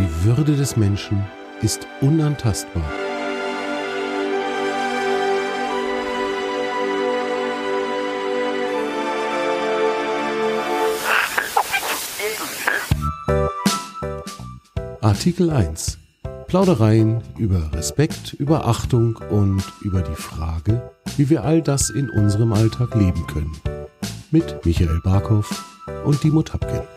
Die Würde des Menschen ist unantastbar. Artikel 1. Plaudereien über Respekt, über Achtung und über die Frage, wie wir all das in unserem Alltag leben können. Mit Michael Barkow und Dimo Tapkin.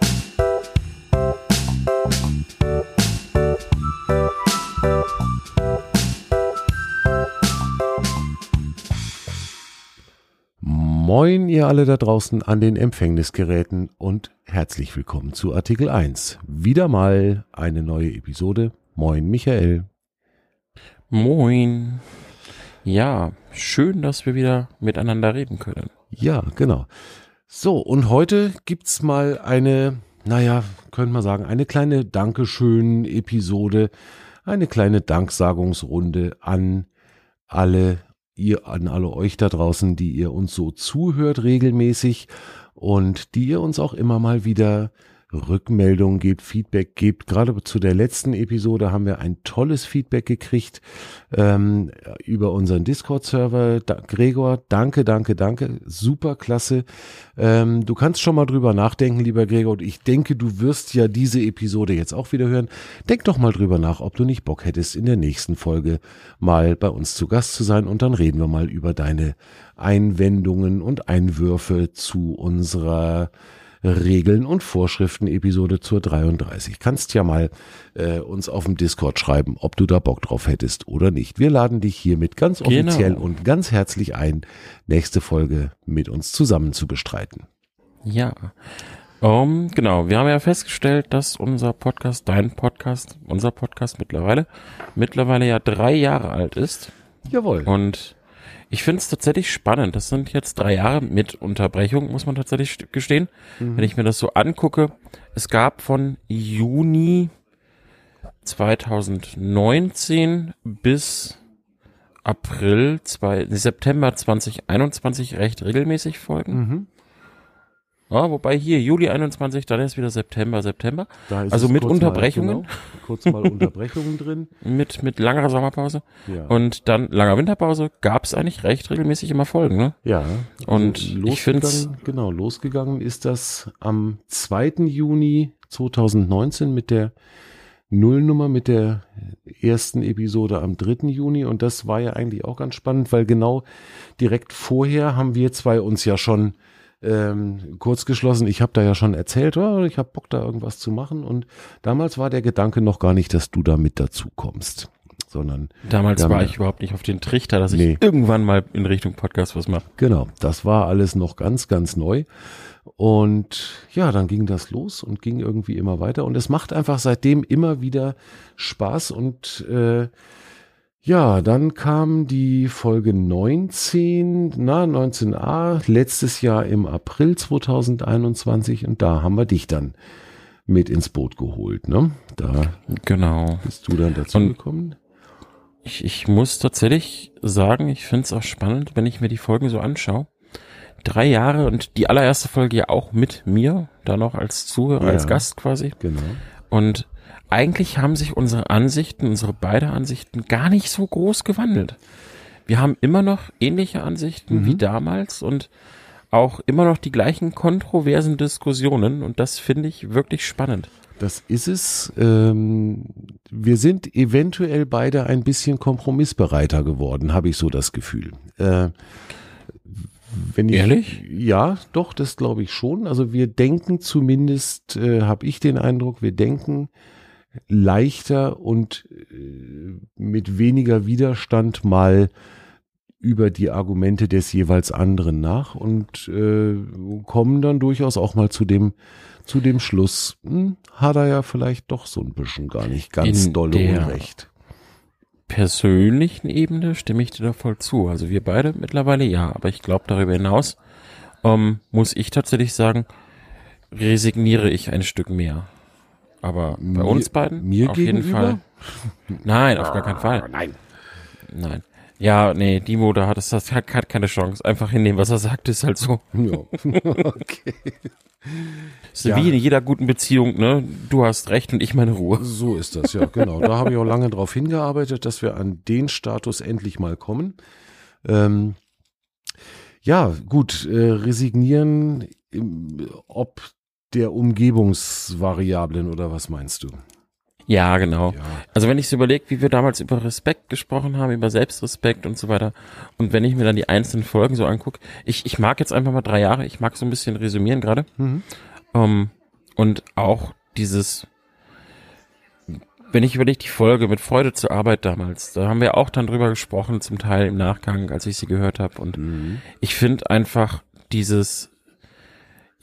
Ihr alle da draußen an den Empfängnisgeräten und herzlich willkommen zu Artikel 1. Wieder mal eine neue Episode. Moin, Michael. Moin. Ja, schön, dass wir wieder miteinander reden können. Ja, genau. So, und heute gibt's mal eine, naja, könnte man sagen, eine kleine Dankeschön-Episode, eine kleine Danksagungsrunde an alle ihr, an alle euch da draußen, die ihr uns so zuhört regelmäßig und die ihr uns auch immer mal wieder Rückmeldungen gebt, Feedback gebt. Gerade zu der letzten Episode haben wir ein tolles Feedback gekriegt ähm, über unseren Discord-Server. Da, Gregor, danke, danke, danke. Super klasse. Ähm, du kannst schon mal drüber nachdenken, lieber Gregor. Und ich denke, du wirst ja diese Episode jetzt auch wieder hören. Denk doch mal drüber nach, ob du nicht Bock hättest, in der nächsten Folge mal bei uns zu Gast zu sein. Und dann reden wir mal über deine Einwendungen und Einwürfe zu unserer Regeln und Vorschriften Episode zur 33. Kannst ja mal äh, uns auf dem Discord schreiben, ob du da Bock drauf hättest oder nicht. Wir laden dich hiermit ganz Genau. offiziell und ganz herzlich ein, nächste Folge mit uns zusammen zu bestreiten. Ja. Um, genau, wir haben ja festgestellt, dass unser Podcast, dein Podcast, unser Podcast mittlerweile, mittlerweile ja drei Jahre alt ist. Jawohl. Und ich finde es tatsächlich spannend. Das sind jetzt drei Jahre mit Unterbrechung, muss man tatsächlich gestehen. Wenn ich mir das so angucke, es gab von Juni 2019 bis April, zwei, September 2021 recht regelmäßig Folgen. Mhm. Ja, wobei hier Juli 21, dann ist wieder September, September. Also mit kurz Unterbrechungen? Mal, genau, kurz mal Unterbrechungen drin. Mit, mit langer Sommerpause. Ja. Und dann langer Winterpause gab es eigentlich recht regelmäßig immer Folgen, ne? Ja. Und also ich losgegangen- Genau, losgegangen ist das am 2. Juni 2019 mit der Nullnummer, mit der ersten Episode am 3. Juni. Und das war ja eigentlich auch ganz spannend, weil genau direkt vorher haben wir zwei uns ja schon ähm, kurz geschlossen. Ich habe da ja schon erzählt, oh, ich habe Bock da irgendwas zu machen. Und damals war der Gedanke noch gar nicht, dass du da mit dazu kommst, sondern Damals war ich überhaupt nicht auf den Trichter, dass Nee. ich irgendwann mal in Richtung Podcast was mache. Genau, das war alles noch ganz, ganz neu. Und ja, dann ging das los und ging irgendwie immer weiter. Und es macht einfach seitdem immer wieder Spaß. Und äh, ja, dann kam die Folge 19, na, 19a, letztes Jahr im April 2021. Und da haben wir dich dann mit ins Boot geholt. Ne? Da Genau. bist du dann dazu Und- gekommen. Ich, ich muss tatsächlich sagen, ich finde es auch spannend, wenn ich mir die Folgen so anschaue. Drei Jahre und die allererste Folge ja auch mit mir, da noch als Zuhörer, Ja. als Gast quasi. Genau. Und eigentlich haben sich unsere Ansichten, unsere beide Ansichten gar nicht so groß gewandelt. Wir haben immer noch ähnliche Ansichten Mhm. wie damals und auch immer noch die gleichen kontroversen Diskussionen und das finde ich wirklich spannend. Das ist es. Ähm, wir sind eventuell beide ein bisschen kompromissbereiter geworden, habe ich so das Gefühl. Äh, wenn ich, Ehrlich? Ja, doch, das glaube ich schon. Also wir denken zumindest, äh, habe ich den Eindruck, wir denken leichter und äh, mit weniger Widerstand mal über die Argumente des jeweils anderen nach und äh, kommen dann durchaus auch mal zu dem zu dem Schluss, hm, hat er ja vielleicht doch so ein bisschen gar nicht ganz In dolle der- Unrecht. persönlichen Ebene stimme ich dir da voll zu. Also wir beide mittlerweile ja, aber ich glaube darüber hinaus ähm, muss ich tatsächlich sagen, resigniere ich ein Stück mehr. Aber bei Mir- uns beiden mir auf jeden gegenüber? Fall. Nein, auf gar keinen Fall. Nein. Nein. Ja, nee, Dimo, da hat es das hat, hat keine Chance. Einfach hinnehmen, was er sagt, ist halt so. Ja. okay. Ist Ja. wie in jeder guten Beziehung, ne? Du hast recht und ich meine Ruhe. So ist das, ja, genau. Da habe ich auch lange darauf hingearbeitet, dass wir an den Status endlich mal kommen. Ähm, ja, gut, äh, resignieren, ob der Umgebungsvariablen oder was meinst du? Ja, genau. Ja, Also wenn ich so überlege, wie wir damals über Respekt gesprochen haben, über Selbstrespekt und so weiter, und wenn ich mir dann die einzelnen Folgen so angucke, ich, ich mag jetzt einfach mal drei Jahre, ich mag so ein bisschen resümieren gerade. Mhm. Ähm, und auch dieses, wenn ich überlege, die Folge mit Freude zur Arbeit damals, da haben wir auch dann drüber gesprochen, zum Teil im Nachgang, als ich sie gehört habe. Und Mhm. ich finde einfach dieses,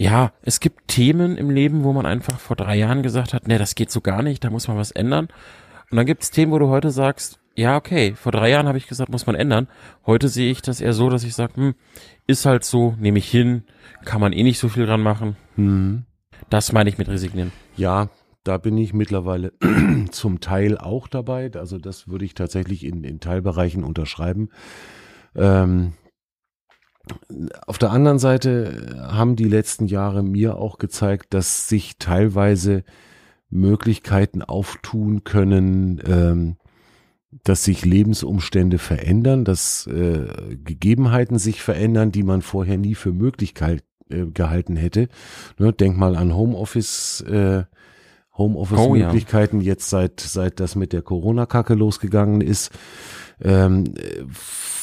ja, es gibt Themen im Leben, wo man einfach vor drei Jahren gesagt hat, nee, das geht so gar nicht, da muss man was ändern. Und dann gibt es Themen, wo du heute sagst, ja, okay, vor drei Jahren habe ich gesagt, muss man ändern. Heute sehe ich das eher so, dass ich sage, hm, ist halt so, nehme ich hin, kann man eh nicht so viel dran machen. Mhm. Das meine ich mit resignieren. Ja, da bin ich mittlerweile zum Teil auch dabei. Also das würde ich tatsächlich in, in Teilbereichen unterschreiben. Ähm, auf der anderen Seite haben die letzten Jahre mir auch gezeigt, dass sich teilweise Möglichkeiten auftun können, ähm, dass sich Lebensumstände verändern, dass äh, Gegebenheiten sich verändern, die man vorher nie für Möglichkeit äh, gehalten hätte. Ne, denk mal an Homeoffice, äh, Homeoffice-Möglichkeiten jetzt seit seit das mit der Corona-Kacke losgegangen ist. Ähm, äh,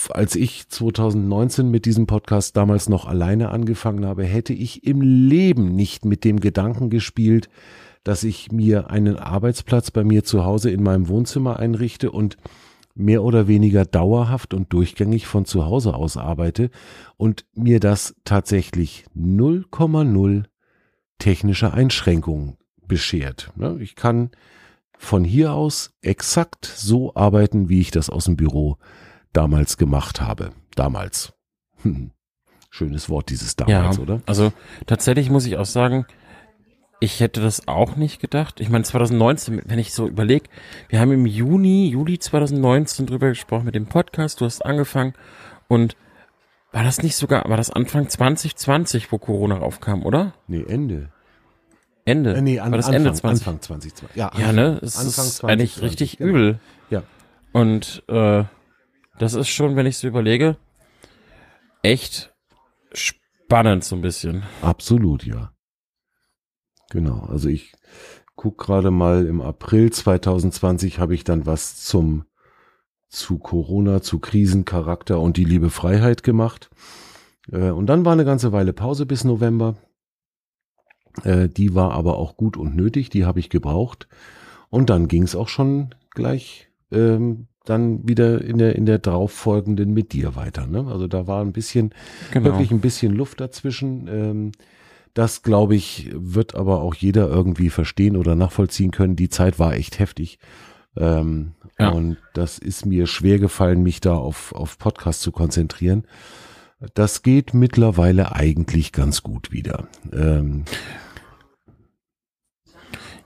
als ich 2019 mit diesem Podcast damals noch alleine angefangen habe, hätte ich im Leben nicht mit dem Gedanken gespielt, dass ich mir einen Arbeitsplatz bei mir zu Hause in meinem Wohnzimmer einrichte und mehr oder weniger dauerhaft und durchgängig von zu Hause aus arbeite und mir das tatsächlich 0,0 technische Einschränkungen beschert. Ne, Ich kann von hier aus exakt so arbeiten, wie ich das aus dem Büro damals gemacht habe. Damals. Hm. Schönes Wort, dieses damals, ja, oder? also tatsächlich muss ich auch sagen, ich hätte das auch nicht gedacht. Ich meine, 2019, wenn ich so überlege, wir haben im Juni, Juli 2019 drüber gesprochen mit dem Podcast, du hast angefangen und war das nicht sogar, war das Anfang 2020, wo Corona aufkam, oder? Nee, Ende. Ende. Äh, nee, an, war das Anfang, Ende 20? Anfang 2020. Ja, Ja, ne? Es Anfang ist eigentlich 2020, richtig genau. übel. Ja. Und äh, das ist schon, wenn ich so überlege, echt spannend so ein bisschen. Absolut, ja. Genau, also ich guck gerade mal im April 2020 habe ich dann was zum zu Corona, zu Krisencharakter und die liebe Freiheit gemacht. Äh, und dann war eine ganze Weile Pause bis November. Äh, die war aber auch gut und nötig, die habe ich gebraucht. Und dann ging es auch schon gleich ähm, dann wieder in der in der darauffolgenden mit dir weiter. Ne? Also da war ein bisschen Genau. wirklich ein bisschen Luft dazwischen. Ähm, das, glaube ich, wird aber auch jeder irgendwie verstehen oder nachvollziehen können. Die Zeit war echt heftig. Ähm, Ja. Und das ist mir schwer gefallen, mich da auf, auf Podcast zu konzentrieren. Das geht mittlerweile eigentlich ganz gut wieder. Ähm,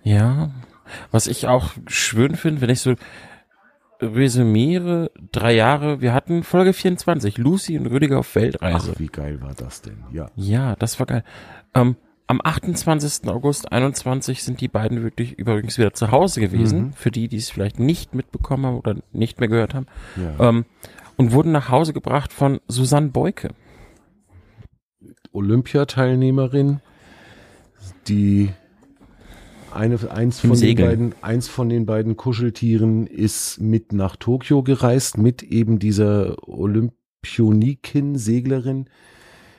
Ja, was ich auch schön finde, wenn ich so resümiere, drei Jahre, wir hatten Folge 24, Lucy und Rüdiger auf Weltreise. ach, wie geil war das denn? Ja. Ja, das war geil. Ähm, am 28. August 21 sind die beiden wirklich übrigens wieder zu Hause gewesen, Mhm. für die, die es vielleicht nicht mitbekommen haben oder nicht mehr gehört haben, ja. ähm, und wurden nach Hause gebracht von Susanne Beuke. Olympiateilnehmerin, die eine, eins Im von den beiden, eins von den beiden Kuscheltieren ist mit nach Tokio gereist, mit eben dieser Olympioniken-Seglerin,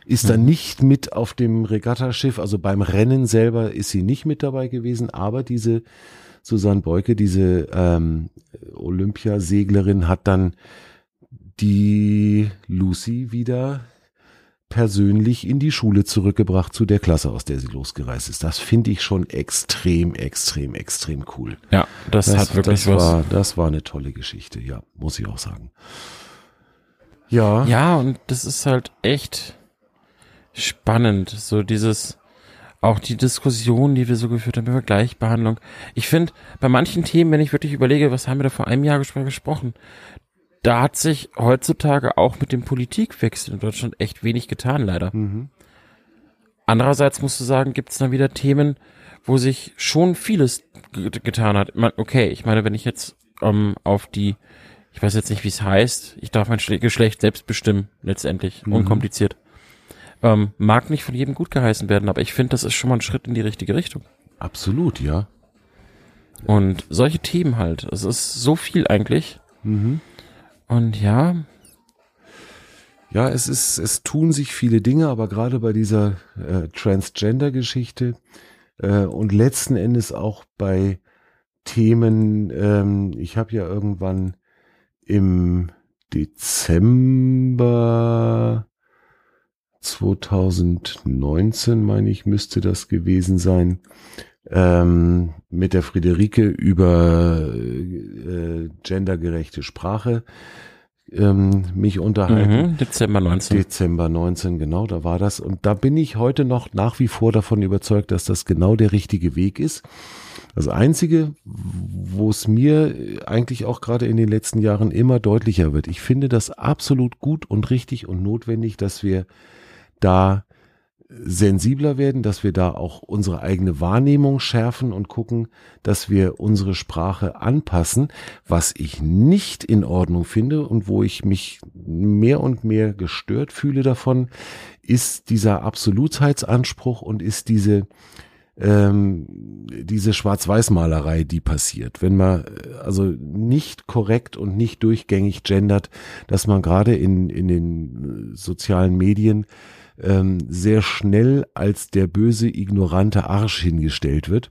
ist dann nicht mit auf dem Regattaschiff, also beim Rennen selber ist sie nicht mit dabei gewesen, aber diese Susanne Beuke, diese ähm, Olympiaseglerin, hat dann die Lucy wieder persönlich in die Schule zurückgebracht zu der Klasse, aus der sie losgereist ist. Das finde ich schon extrem, extrem, extrem cool. Ja, das, hat wirklich das was. War, das war eine tolle Geschichte, ja, muss ich auch sagen. Ja, Ja, und das ist halt echt spannend, so dieses, auch die Diskussion, die wir so geführt haben über Gleichbehandlung. Ich finde, bei manchen Themen, wenn ich wirklich überlege, was haben wir da vor einem Jahr gespr- gesprochen, da hat sich heutzutage auch mit dem Politikwechsel in Deutschland echt wenig getan, leider. Mhm. Andererseits musst du sagen, gibt es dann wieder Themen, wo sich schon vieles getan hat. Okay, ich meine, wenn ich jetzt ähm, auf die, ich weiß jetzt nicht, wie es heißt, ich darf mein Geschlecht selbst bestimmen, letztendlich, mhm. unkompliziert. Ähm, mag nicht von jedem gut geheißen werden, aber ich finde, das ist schon mal ein Schritt in die richtige Richtung. Absolut, ja. Und solche Themen halt, es ist so viel eigentlich. Mhm. Und ja. Ja, es ist, es tun sich viele Dinge, aber gerade bei dieser äh, Transgender-Geschichte äh, und letzten Endes auch bei Themen, ähm, ich habe ja irgendwann im Dezember 2019, meine ich, müsste das gewesen sein, ähm, mit der Friederike über äh, gendergerechte Sprache ähm, mich unterhalten. Mhm, Dezember 19. Dezember 19, genau, da war das. Und da bin ich heute noch nach wie vor davon überzeugt, dass das genau der richtige Weg ist. Das Einzige, wo es mir eigentlich auch gerade in den letzten Jahren immer deutlicher wird, ich finde das absolut gut und richtig und notwendig, dass wir da sensibler werden, dass wir da auch unsere eigene Wahrnehmung schärfen und gucken, dass wir unsere Sprache anpassen. Was ich nicht in Ordnung finde und wo ich mich mehr und mehr gestört fühle davon, ist dieser Absolutheitsanspruch und ist diese ähm, diese Schwarz-Weiß-Malerei, die passiert, wenn man also nicht korrekt und nicht durchgängig gendert, dass man gerade in in den sozialen Medien ähm, sehr schnell als der böse, ignorante Arsch hingestellt wird.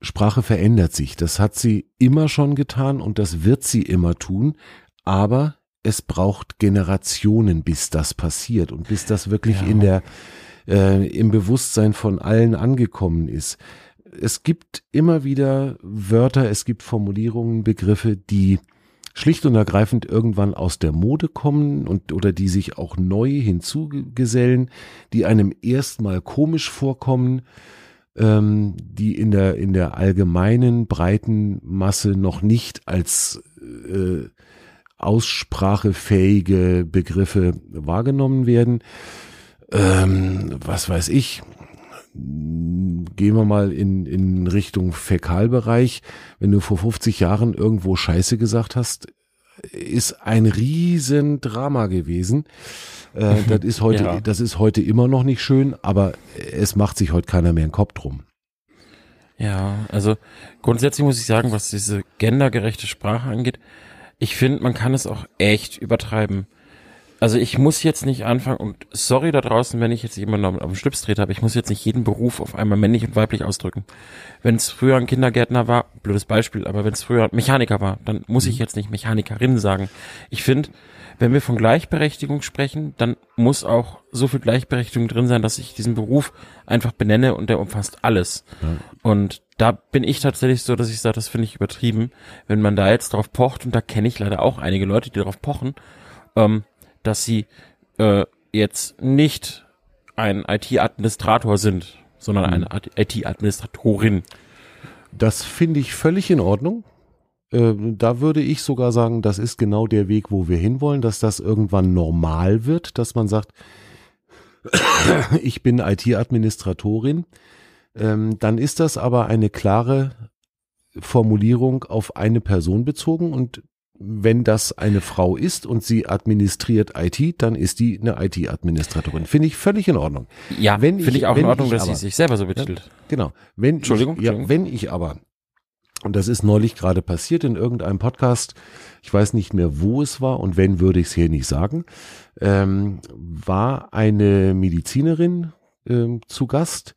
Sprache verändert sich. Das hat sie immer schon getan und das wird sie immer tun. Aber es braucht Generationen, bis das passiert und bis das wirklich ja. in der, äh, im Bewusstsein von allen angekommen ist. Es gibt immer wieder Wörter, es gibt Formulierungen, Begriffe, die schlicht und ergreifend irgendwann aus der Mode kommen und oder die sich auch neu hinzugesellen, die einem erstmal komisch vorkommen, ähm, die in der in der allgemeinen breiten Masse noch nicht als äh, aussprachefähige Begriffe wahrgenommen werden. Ähm, was weiß ich, gehen wir mal in, in Richtung Fäkalbereich. Wenn du vor 50 Jahren irgendwo Scheiße gesagt hast, ist ein Riesendrama gewesen. Äh, das ist heute, ja. das ist heute immer noch nicht schön, aber es macht sich heute keiner mehr einen Kopf drum. Ja, also grundsätzlich muss ich sagen, was diese gendergerechte Sprache angeht, ich finde, man kann es auch echt übertreiben also ich muss jetzt nicht anfangen und sorry da draußen, wenn ich jetzt jemanden auf den Schlips trete, aber ich muss jetzt nicht jeden Beruf auf einmal männlich und weiblich ausdrücken. Wenn es früher ein Kindergärtner war, blödes Beispiel, aber wenn es früher Mechaniker war, dann muss ich mhm. jetzt nicht Mechanikerin sagen. Ich finde, wenn wir von Gleichberechtigung sprechen, dann muss auch so viel Gleichberechtigung drin sein, dass ich diesen Beruf einfach benenne und der umfasst alles. Ja. Und da bin ich tatsächlich so, dass ich sage, das finde ich übertrieben, wenn man da jetzt drauf pocht, und da kenne ich leider auch einige Leute, die darauf pochen, ähm, dass sie äh, jetzt nicht ein IT-Administrator sind, sondern eine mhm. IT-Administratorin. Das finde ich völlig in Ordnung. Äh, da würde ich sogar sagen, das ist genau der Weg, wo wir hinwollen, dass das irgendwann normal wird, dass man sagt, ich bin IT-Administratorin. Ähm, dann ist das aber eine klare Formulierung auf eine Person bezogen und wenn das eine Frau ist und sie administriert IT, dann ist die eine IT-Administratorin. Finde ich völlig in Ordnung. Ja, finde ich, ich auch in Ordnung, dass aber, sie sich selber so betitelt. Ja, genau. Wenn Entschuldigung, ich, ja, wenn ich aber, und das ist neulich gerade passiert in irgendeinem Podcast, ich weiß nicht mehr, wo es war und wenn, würde ich es hier nicht sagen, ähm, war eine Medizinerin ähm, zu Gast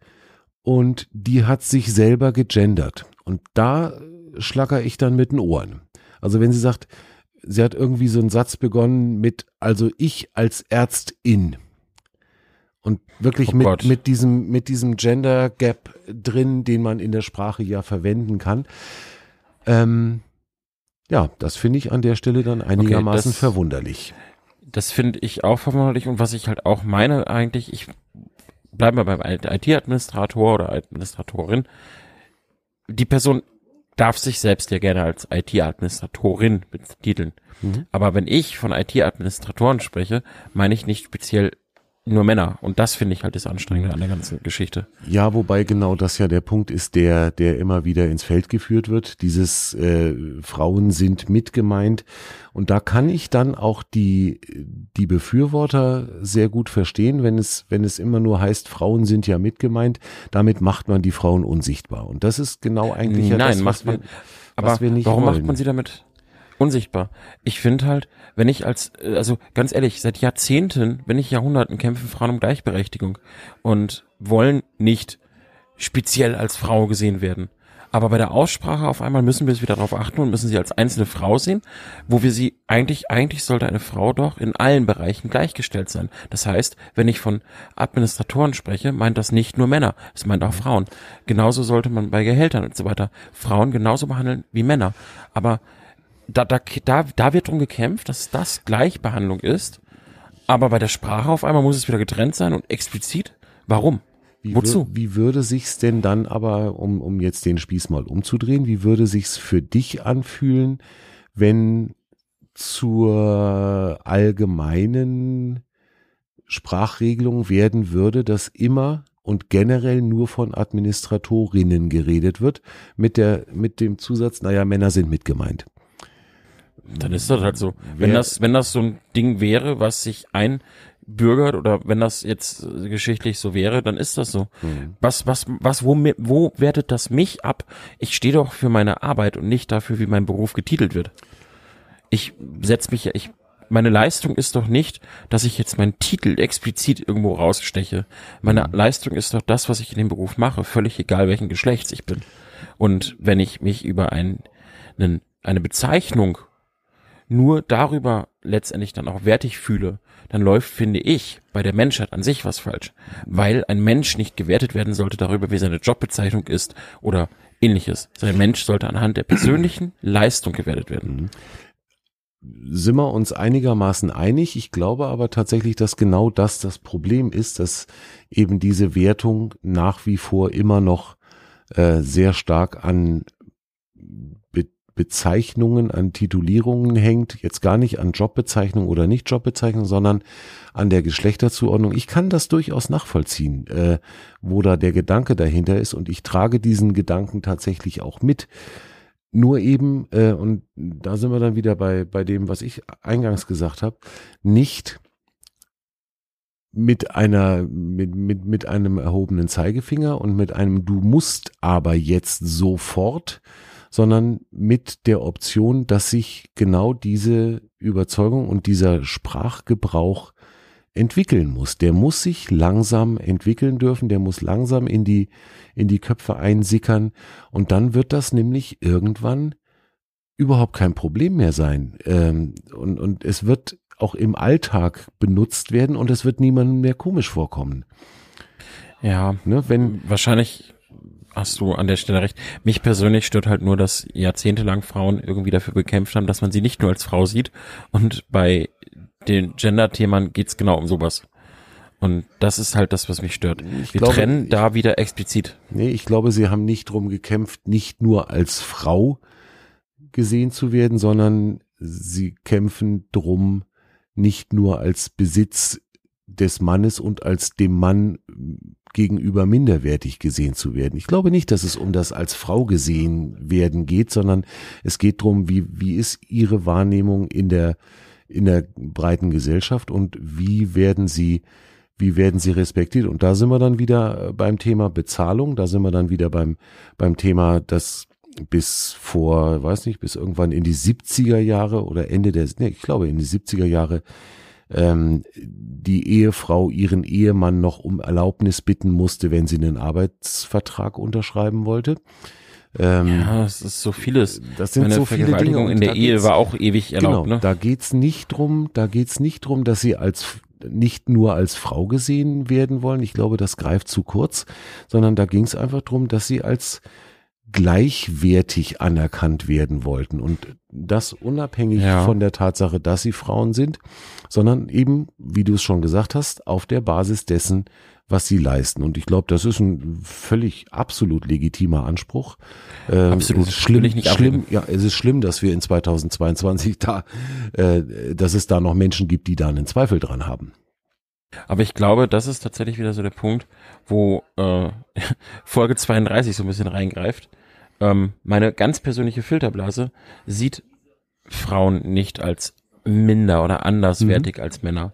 und die hat sich selber gegendert. Und da schlacker ich dann mit den Ohren. Also wenn sie sagt, sie hat irgendwie so einen Satz begonnen mit, also ich als Ärztin. Und wirklich oh mit, mit diesem, mit diesem Gender Gap drin, den man in der Sprache ja verwenden kann. Ähm, ja, das finde ich an der Stelle dann einigermaßen okay, das, verwunderlich. Das finde ich auch verwunderlich und was ich halt auch meine eigentlich, ich bleibe mal beim IT-Administrator oder Administratorin. Die Person darf sich selbst ja gerne als IT-Administratorin betiteln. Mhm. Aber wenn ich von IT-Administratoren spreche, meine ich nicht speziell nur Männer. Und das finde ich halt das Anstrengende an der ganzen Geschichte. Ja, wobei genau das ja der Punkt ist, der, der immer wieder ins Feld geführt wird. Dieses äh, Frauen sind mitgemeint. Und da kann ich dann auch die, die Befürworter sehr gut verstehen, wenn es, wenn es immer nur heißt, Frauen sind ja mitgemeint. Damit macht man die Frauen unsichtbar. Und das ist genau eigentlich Nein, ja das, macht man, wir, aber wir nicht warum wollen. macht man sie damit unsichtbar? Ich finde halt, wenn ich als, äh, also ganz ehrlich, seit Jahrzehnten, wenn nicht Jahrhunderten kämpfen Frauen um Gleichberechtigung und wollen nicht speziell als Frau gesehen werden. Aber bei der Aussprache auf einmal müssen wir es wieder darauf achten und müssen sie als einzelne Frau sehen, wo wir sie eigentlich, eigentlich sollte eine Frau doch in allen Bereichen gleichgestellt sein. Das heißt, wenn ich von Administratoren spreche, meint das nicht nur Männer, es meint auch Frauen. Genauso sollte man bei Gehältern und so weiter Frauen genauso behandeln wie Männer. Aber da, da, da, da wird drum gekämpft, dass das Gleichbehandlung ist. Aber bei der Sprache auf einmal muss es wieder getrennt sein und explizit. Warum? Wie Wozu? wie würde sich's denn dann aber, um, um jetzt den Spieß mal umzudrehen, wie würde sich's für dich anfühlen, wenn zur allgemeinen Sprachregelung werden würde, dass immer und generell nur von Administratorinnen geredet wird, mit der, mit dem Zusatz, naja, Männer sind mit gemeint. Dann ist das halt so. Wenn das, wenn das so ein Ding wäre, was sich einbürgert oder wenn das jetzt geschichtlich so wäre, dann ist das so. Was, was, was, wo, wo wertet das mich ab? Ich stehe doch für meine Arbeit und nicht dafür, wie mein Beruf getitelt wird. Ich setz mich ja, ich, meine Leistung ist doch nicht, dass ich jetzt meinen Titel explizit irgendwo raussteche. Meine Leistung ist doch das, was ich in dem Beruf mache, völlig egal welchen Geschlechts ich bin. Und wenn ich mich über ein, einen, eine Bezeichnung nur darüber letztendlich dann auch wertig fühle, dann läuft, finde ich, bei der Menschheit an sich was falsch. Weil ein Mensch nicht gewertet werden sollte darüber, wie seine Jobbezeichnung ist oder ähnliches. Sein Mensch sollte anhand der persönlichen Leistung gewertet werden. sind wir uns einigermaßen einig. Ich glaube aber tatsächlich, dass genau das das Problem ist, dass eben diese Wertung nach wie vor immer noch äh, sehr stark an Bezeichnungen, an Titulierungen hängt. Jetzt gar nicht an Jobbezeichnung oder nicht Jobbezeichnung, sondern an der Geschlechterzuordnung. Ich kann das durchaus nachvollziehen, äh, wo da der Gedanke dahinter ist und ich trage diesen Gedanken tatsächlich auch mit. Nur eben, äh, und da sind wir dann wieder bei, bei dem, was ich eingangs gesagt habe, nicht mit einer, mit, mit, mit einem erhobenen Zeigefinger und mit einem Du musst aber jetzt sofort, sondern mit der Option, dass sich genau diese Überzeugung und dieser Sprachgebrauch entwickeln muss. Der muss sich langsam entwickeln dürfen, der muss langsam in die, in die Köpfe einsickern und dann wird das nämlich irgendwann überhaupt kein Problem mehr sein. Ähm, und, und es wird auch im Alltag benutzt werden und es wird niemandem mehr komisch vorkommen. Ja, Ne? Wenn, wahrscheinlich hast du an der Stelle recht. Mich persönlich stört halt nur, dass jahrzehntelang Frauen irgendwie dafür gekämpft haben, dass man sie nicht nur als Frau sieht. Und bei den Gender-Themen geht's genau um sowas. Und das ist halt das, was mich stört. Ich Wir glaube, trennen ich- da wieder explizit. Nee, ich glaube, sie haben nicht drum gekämpft, nicht nur als Frau gesehen zu werden, sondern sie kämpfen drum, nicht nur als Besitz des Mannes und als dem Mann gegenüber minderwertig gesehen zu werden. Ich glaube nicht, dass es um das als Frau gesehen werden geht, sondern es geht drum, wie, wie ist ihre Wahrnehmung in der, in der breiten Gesellschaft und wie werden sie wie werden sie respektiert? Und da sind wir dann wieder äh, beim Thema Bezahlung, da sind wir dann wieder beim, beim Thema, dass bis vor, weiß nicht, bis irgendwann in die 70er Jahre oder Ende der, nee, ich glaube in die 70er Jahre, ähm, die Ehefrau ihren Ehemann noch um Erlaubnis bitten musste, wenn sie einen Arbeitsvertrag unterschreiben wollte. Ähm, Ja, es ist so vieles. das sind Meine so viele Dinge. in und der da Ehe war auch ewig erlaubt, genau, ne? Da geht's nicht drum, da geht's nicht drum, dass sie als nicht nur als Frau gesehen werden wollen. Ich glaube, das greift zu kurz, sondern da ging's einfach drum, dass sie als gleichwertig anerkannt werden wollten. Und das unabhängig Ja. von der Tatsache, dass sie Frauen sind, sondern eben, wie du es schon gesagt hast, auf der Basis dessen, was sie leisten. Und ich glaube, das ist ein völlig absolut legitimer Anspruch. Ähm, Absolut. Es ist schlimm, ich nicht schlimm, ja, es ist schlimm, dass wir in 2022 da, äh, dass es da noch Menschen gibt, die da einen Zweifel dran haben. Aber ich glaube, das ist tatsächlich wieder so der Punkt, wo äh, Folge 32 so ein bisschen reingreift. Ähm, meine ganz persönliche Filterblase sieht Frauen nicht als minder oder anderswertig als Männer.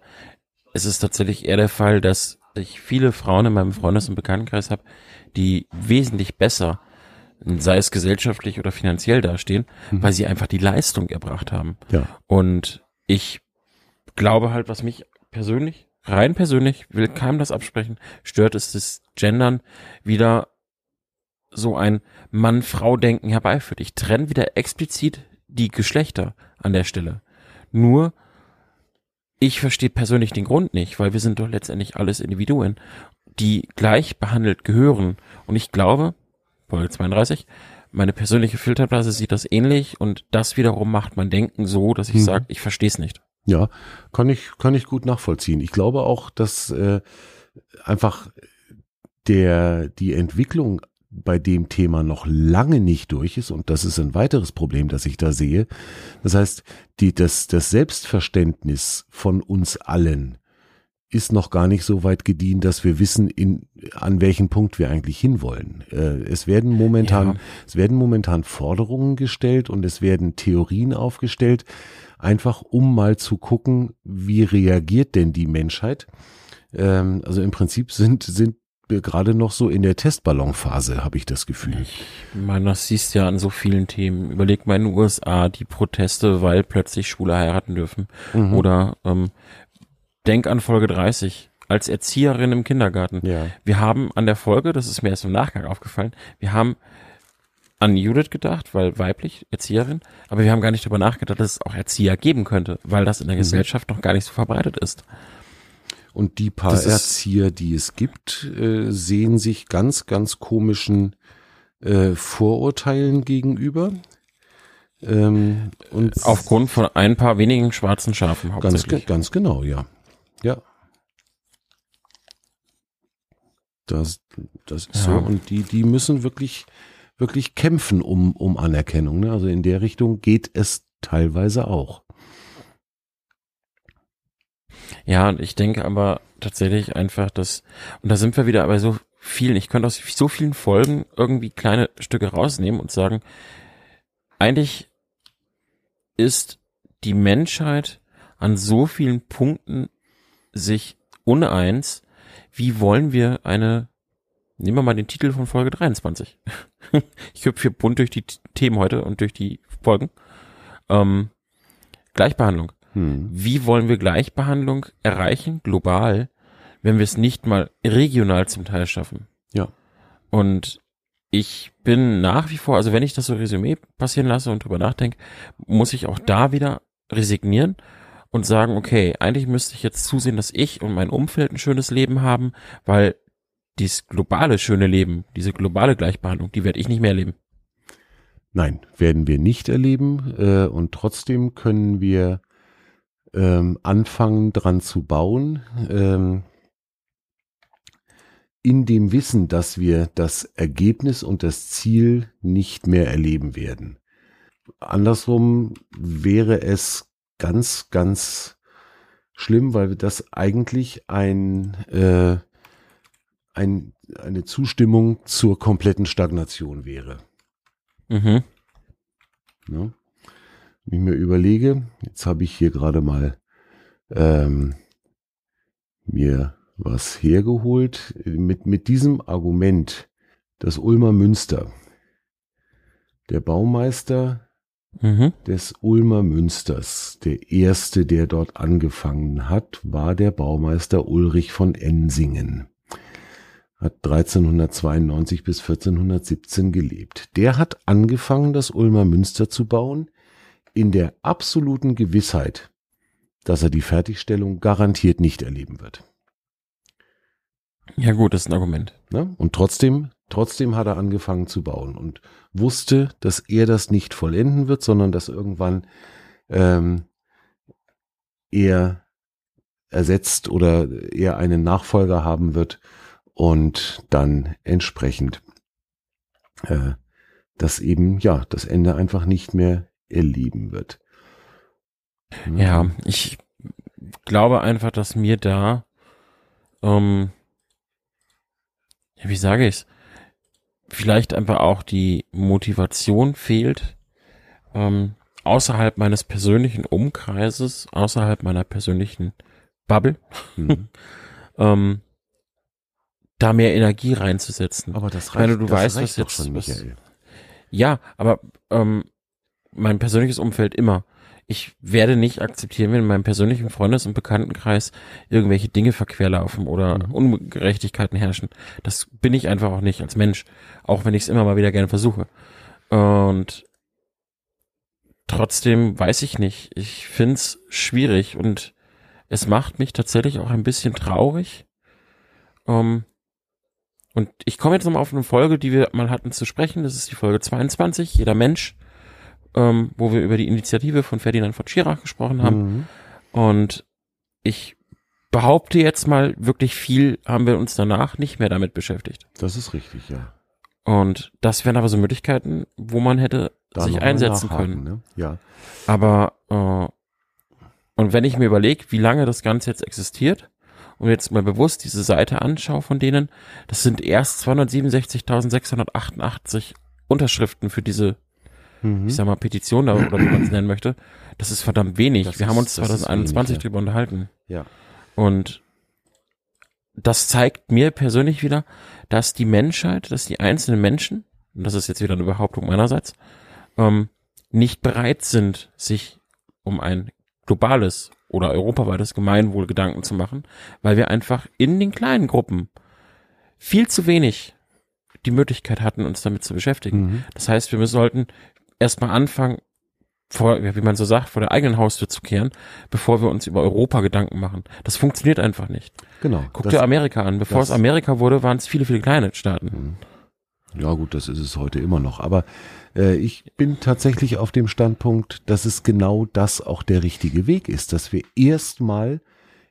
Es ist tatsächlich eher der Fall, dass ich viele Frauen in meinem Freundes- und Bekanntenkreis habe, die wesentlich besser, sei es gesellschaftlich oder finanziell dastehen, weil sie einfach die Leistung erbracht haben. Ja. Und ich glaube halt, was mich persönlich, rein persönlich, will keinem das absprechen, stört ist das Gendern wieder so ein Mann-Frau-Denken herbeiführt. Ich trenne wieder explizit die Geschlechter an der Stelle. Nur, ich verstehe persönlich den Grund nicht, weil wir sind doch letztendlich alles Individuen, die gleich behandelt gehören. Und ich glaube, Folge 32, meine persönliche Filterblase sieht das ähnlich und das wiederum macht mein Denken so, dass ich Mhm. sage, ich verstehe es nicht. Ja, kann ich, kann ich gut nachvollziehen. Ich glaube auch, dass äh, einfach der, die Entwicklung bei dem Thema noch lange nicht durch ist und das ist ein weiteres Problem, das ich da sehe. Das heißt, die, das, das Selbstverständnis von uns allen ist noch gar nicht so weit gediehen, dass wir wissen, in, an welchen Punkt wir eigentlich hinwollen. Äh, es werden momentan, Ja. es werden momentan Forderungen gestellt und es werden Theorien aufgestellt, einfach um mal zu gucken, wie reagiert denn die Menschheit. Ähm, also im Prinzip sind, sind wir gerade noch so in der Testballonphase, habe ich das Gefühl. Ich meine, das siehst du ja an so vielen Themen. Überleg mal in den USA die Proteste, weil plötzlich Schwule heiraten dürfen. Mhm. Oder ähm, denk an Folge 30 als Erzieherin im Kindergarten. Ja. Wir haben an der Folge, das ist mir erst im Nachgang aufgefallen, wir haben an Judith gedacht, weil weiblich, Erzieherin, aber wir haben gar nicht darüber nachgedacht, dass es auch Erzieher geben könnte, weil das in der Gesellschaft noch gar nicht so verbreitet ist. Und die paar Das Erzieher, die es gibt, äh, sehen sich ganz, ganz komischen äh, Vorurteilen gegenüber. Ähm, und Aufgrund von ein paar wenigen schwarzen Schafen ganz, hauptsächlich. ganz genau, ja. Ja. Das, das ist Ja. so. Und die, die müssen wirklich, wirklich kämpfen um, um Anerkennung. Ne? Also in der Richtung geht es teilweise auch. Ja, und ich denke aber tatsächlich einfach, dass, und da sind wir wieder bei so vielen, ich könnte aus so vielen Folgen irgendwie kleine Stücke rausnehmen und sagen, eigentlich ist die Menschheit an so vielen Punkten sich uneins, wie wollen wir eine, nehmen wir mal den Titel von Folge 23. ich hüpfe hier bunt durch die Themen heute und durch die Folgen. Ähm, Gleichbehandlung. Hm. Wie wollen wir Gleichbehandlung erreichen, global, wenn wir es nicht mal regional zum Teil schaffen? Ja. Und ich bin nach wie vor, also wenn ich das so Resümee passieren lasse und drüber nachdenke, muss ich auch da wieder resignieren und sagen, okay, eigentlich müsste ich jetzt zusehen, dass ich und mein Umfeld ein schönes Leben haben, weil dieses globale schöne Leben, diese globale Gleichbehandlung, die werde ich nicht mehr erleben. Nein, werden wir nicht erleben. Äh, und trotzdem können wir ähm, anfangen, dran zu bauen. Ähm, in dem Wissen, dass wir das Ergebnis und das Ziel nicht mehr erleben werden. Andersrum wäre es ganz, ganz schlimm, weil das eigentlich ein, äh, ein, eine Zustimmung zur kompletten Stagnation wäre. Mhm. Ne? Wenn ich mir überlege, jetzt habe ich hier gerade mal ähm, mir was hergeholt mit, mit diesem Argument, das Ulmer Münster. Der Baumeister Mhm. des Ulmer Münsters, der erste, der dort angefangen hat, war der Baumeister Ulrich von Ensingen. Hat 1392 bis 1417 gelebt. Der hat angefangen, das Ulmer Münster zu bauen, in der absoluten Gewissheit, dass er die Fertigstellung garantiert nicht erleben wird. Ja gut, das ist ein Argument. Ne? Und trotzdem trotzdem hat er angefangen zu bauen und wusste, dass er das nicht vollenden wird, sondern dass irgendwann ähm, er ersetzt oder er einen Nachfolger haben wird und dann entsprechend äh, das eben, ja, das Ende einfach nicht mehr erleben wird. Ja, ich glaube einfach, dass mir da, ähm, ja, wie sage ich's, vielleicht einfach auch die Motivation fehlt, ähm, außerhalb meines persönlichen Umkreises, außerhalb meiner persönlichen Bubble, mhm. ähm, da mehr Energie reinzusetzen. Aber das reicht, Meine, du weißt, was jetzt, schon, was, Michael. ja, aber ähm, mein persönliches Umfeld immer. Ich werde nicht akzeptieren, wenn in meinem persönlichen Freundes- und Bekanntenkreis irgendwelche Dinge verquerlaufen oder Mhm. Ungerechtigkeiten herrschen. Das bin ich einfach auch nicht als Mensch, auch wenn ich es immer mal wieder gerne versuche. Und trotzdem weiß ich nicht. Ich find's schwierig und es macht mich tatsächlich auch ein bisschen traurig. Ähm, und ich komme jetzt nochmal auf eine Folge, die wir mal hatten zu sprechen. Das ist die Folge 22, jeder Mensch, ähm, wo wir über die Initiative von Ferdinand von Schirach gesprochen haben. Mhm. Und ich behaupte jetzt mal, wirklich viel haben wir uns danach nicht mehr damit beschäftigt. Das ist richtig, ja. Und das wären aber so Möglichkeiten, wo man hätte Da sich einsetzen können. Ne? Ja. Aber äh, und wenn ich mir überlege, wie lange das Ganze jetzt existiert und jetzt mal bewusst diese Seite anschaue von denen, das sind erst 267.688 Unterschriften für diese, Mhm. ich sag mal, Petition da, oder wie man es nennen möchte. Das ist verdammt wenig. Das Wir haben ist- uns das ist 2021 wenig, ja. drüber unterhalten. Ja. Und das zeigt mir persönlich wieder, dass die Menschheit, dass die einzelnen Menschen, und das ist jetzt wieder eine Behauptung meinerseits, ähm, nicht bereit sind, sich um ein globales oder europaweites Gemeinwohl Gedanken zu machen, weil wir einfach in den kleinen Gruppen viel zu wenig die Möglichkeit hatten, uns damit zu beschäftigen. Mhm. Das heißt, wir sollten erstmal anfangen, vor, wie man so sagt, vor der eigenen Haustür zu kehren, bevor wir uns über Europa Gedanken machen. Das funktioniert einfach nicht. Genau. Guck Das- dir Amerika an. Bevor es Amerika wurde, waren es viele, viele kleine Staaten. Ja gut, das ist es heute immer noch. Aber äh, ich bin tatsächlich auf dem Standpunkt, dass es genau das auch der richtige Weg ist, dass wir erstmal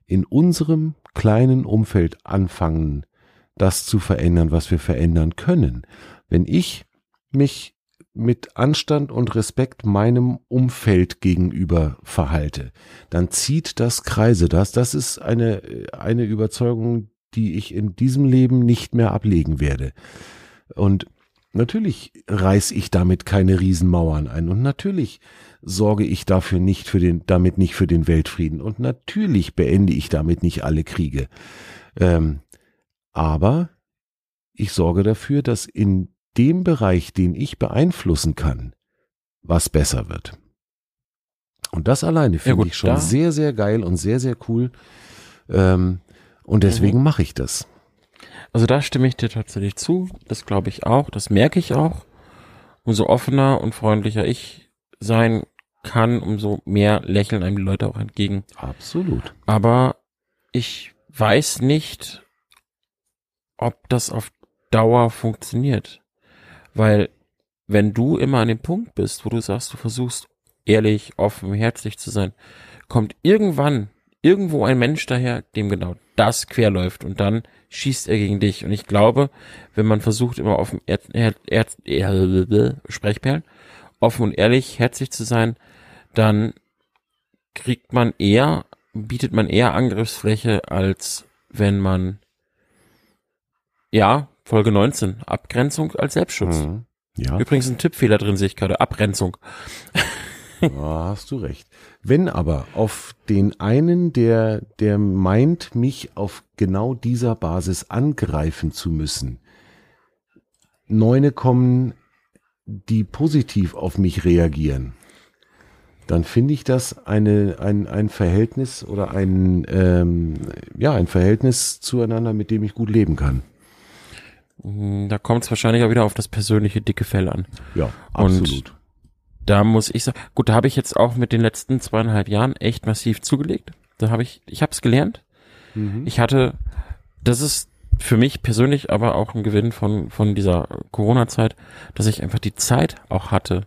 in unserem kleinen Umfeld anfangen, das zu verändern, was wir verändern können. Wenn ich mich mit Anstand und Respekt meinem Umfeld gegenüber verhalte, dann zieht das Kreise. Das, das ist eine, eine Überzeugung, die ich in diesem Leben nicht mehr ablegen werde. Und natürlich reiß ich damit keine Riesenmauern ein und natürlich sorge ich dafür nicht für den, damit nicht für den Weltfrieden und natürlich beende ich damit nicht alle Kriege. Ähm, aber ich sorge dafür, dass in dem Bereich, den ich beeinflussen kann, was besser wird. Und das alleine finde gut, ich schon da- sehr, sehr geil und sehr, sehr cool. Ähm, und deswegen mache ich das. Also da stimme ich dir tatsächlich zu. Das glaube ich auch. Das merke ich auch. Umso offener und freundlicher ich sein kann, umso mehr lächeln einem die Leute auch entgegen. Absolut. Aber ich weiß nicht, ob das auf Dauer funktioniert. Weil wenn du immer an dem Punkt bist, wo du sagst, du versuchst ehrlich, offen, herzlich zu sein, kommt irgendwann irgendwo ein Mensch daher, dem genau das querläuft und dann schießt er gegen dich. Und ich glaube, wenn man versucht, immer offen, er, er, er, er, Sprechperlen, offen und ehrlich, herzlich zu sein, dann kriegt man eher, bietet man eher Angriffsfläche, als wenn man, ja, Folge 19, Abgrenzung als Selbstschutz. Mhm. Ja, Übrigens ein Tippfehler drin, sehe ich gerade, Abgrenzung. da hast du recht. Wenn aber auf den einen, der, der meint, mich auf genau dieser Basis angreifen zu müssen, Neune kommen, die positiv auf mich reagieren, dann finde ich das eine, ein, ein Verhältnis oder ein, ähm, ja, ein Verhältnis zueinander, mit dem ich gut leben kann. Da kommt es wahrscheinlich auch wieder auf das persönliche dicke Fell an. Ja, Und- absolut. Da muss ich sagen, gut, da habe ich jetzt auch mit den letzten zweieinhalb Jahren echt massiv zugelegt. Da habe ich, ich habe es gelernt. Mhm. Ich hatte, das ist für mich persönlich aber auch ein Gewinn von, von dieser Corona-Zeit, dass ich einfach die Zeit auch hatte,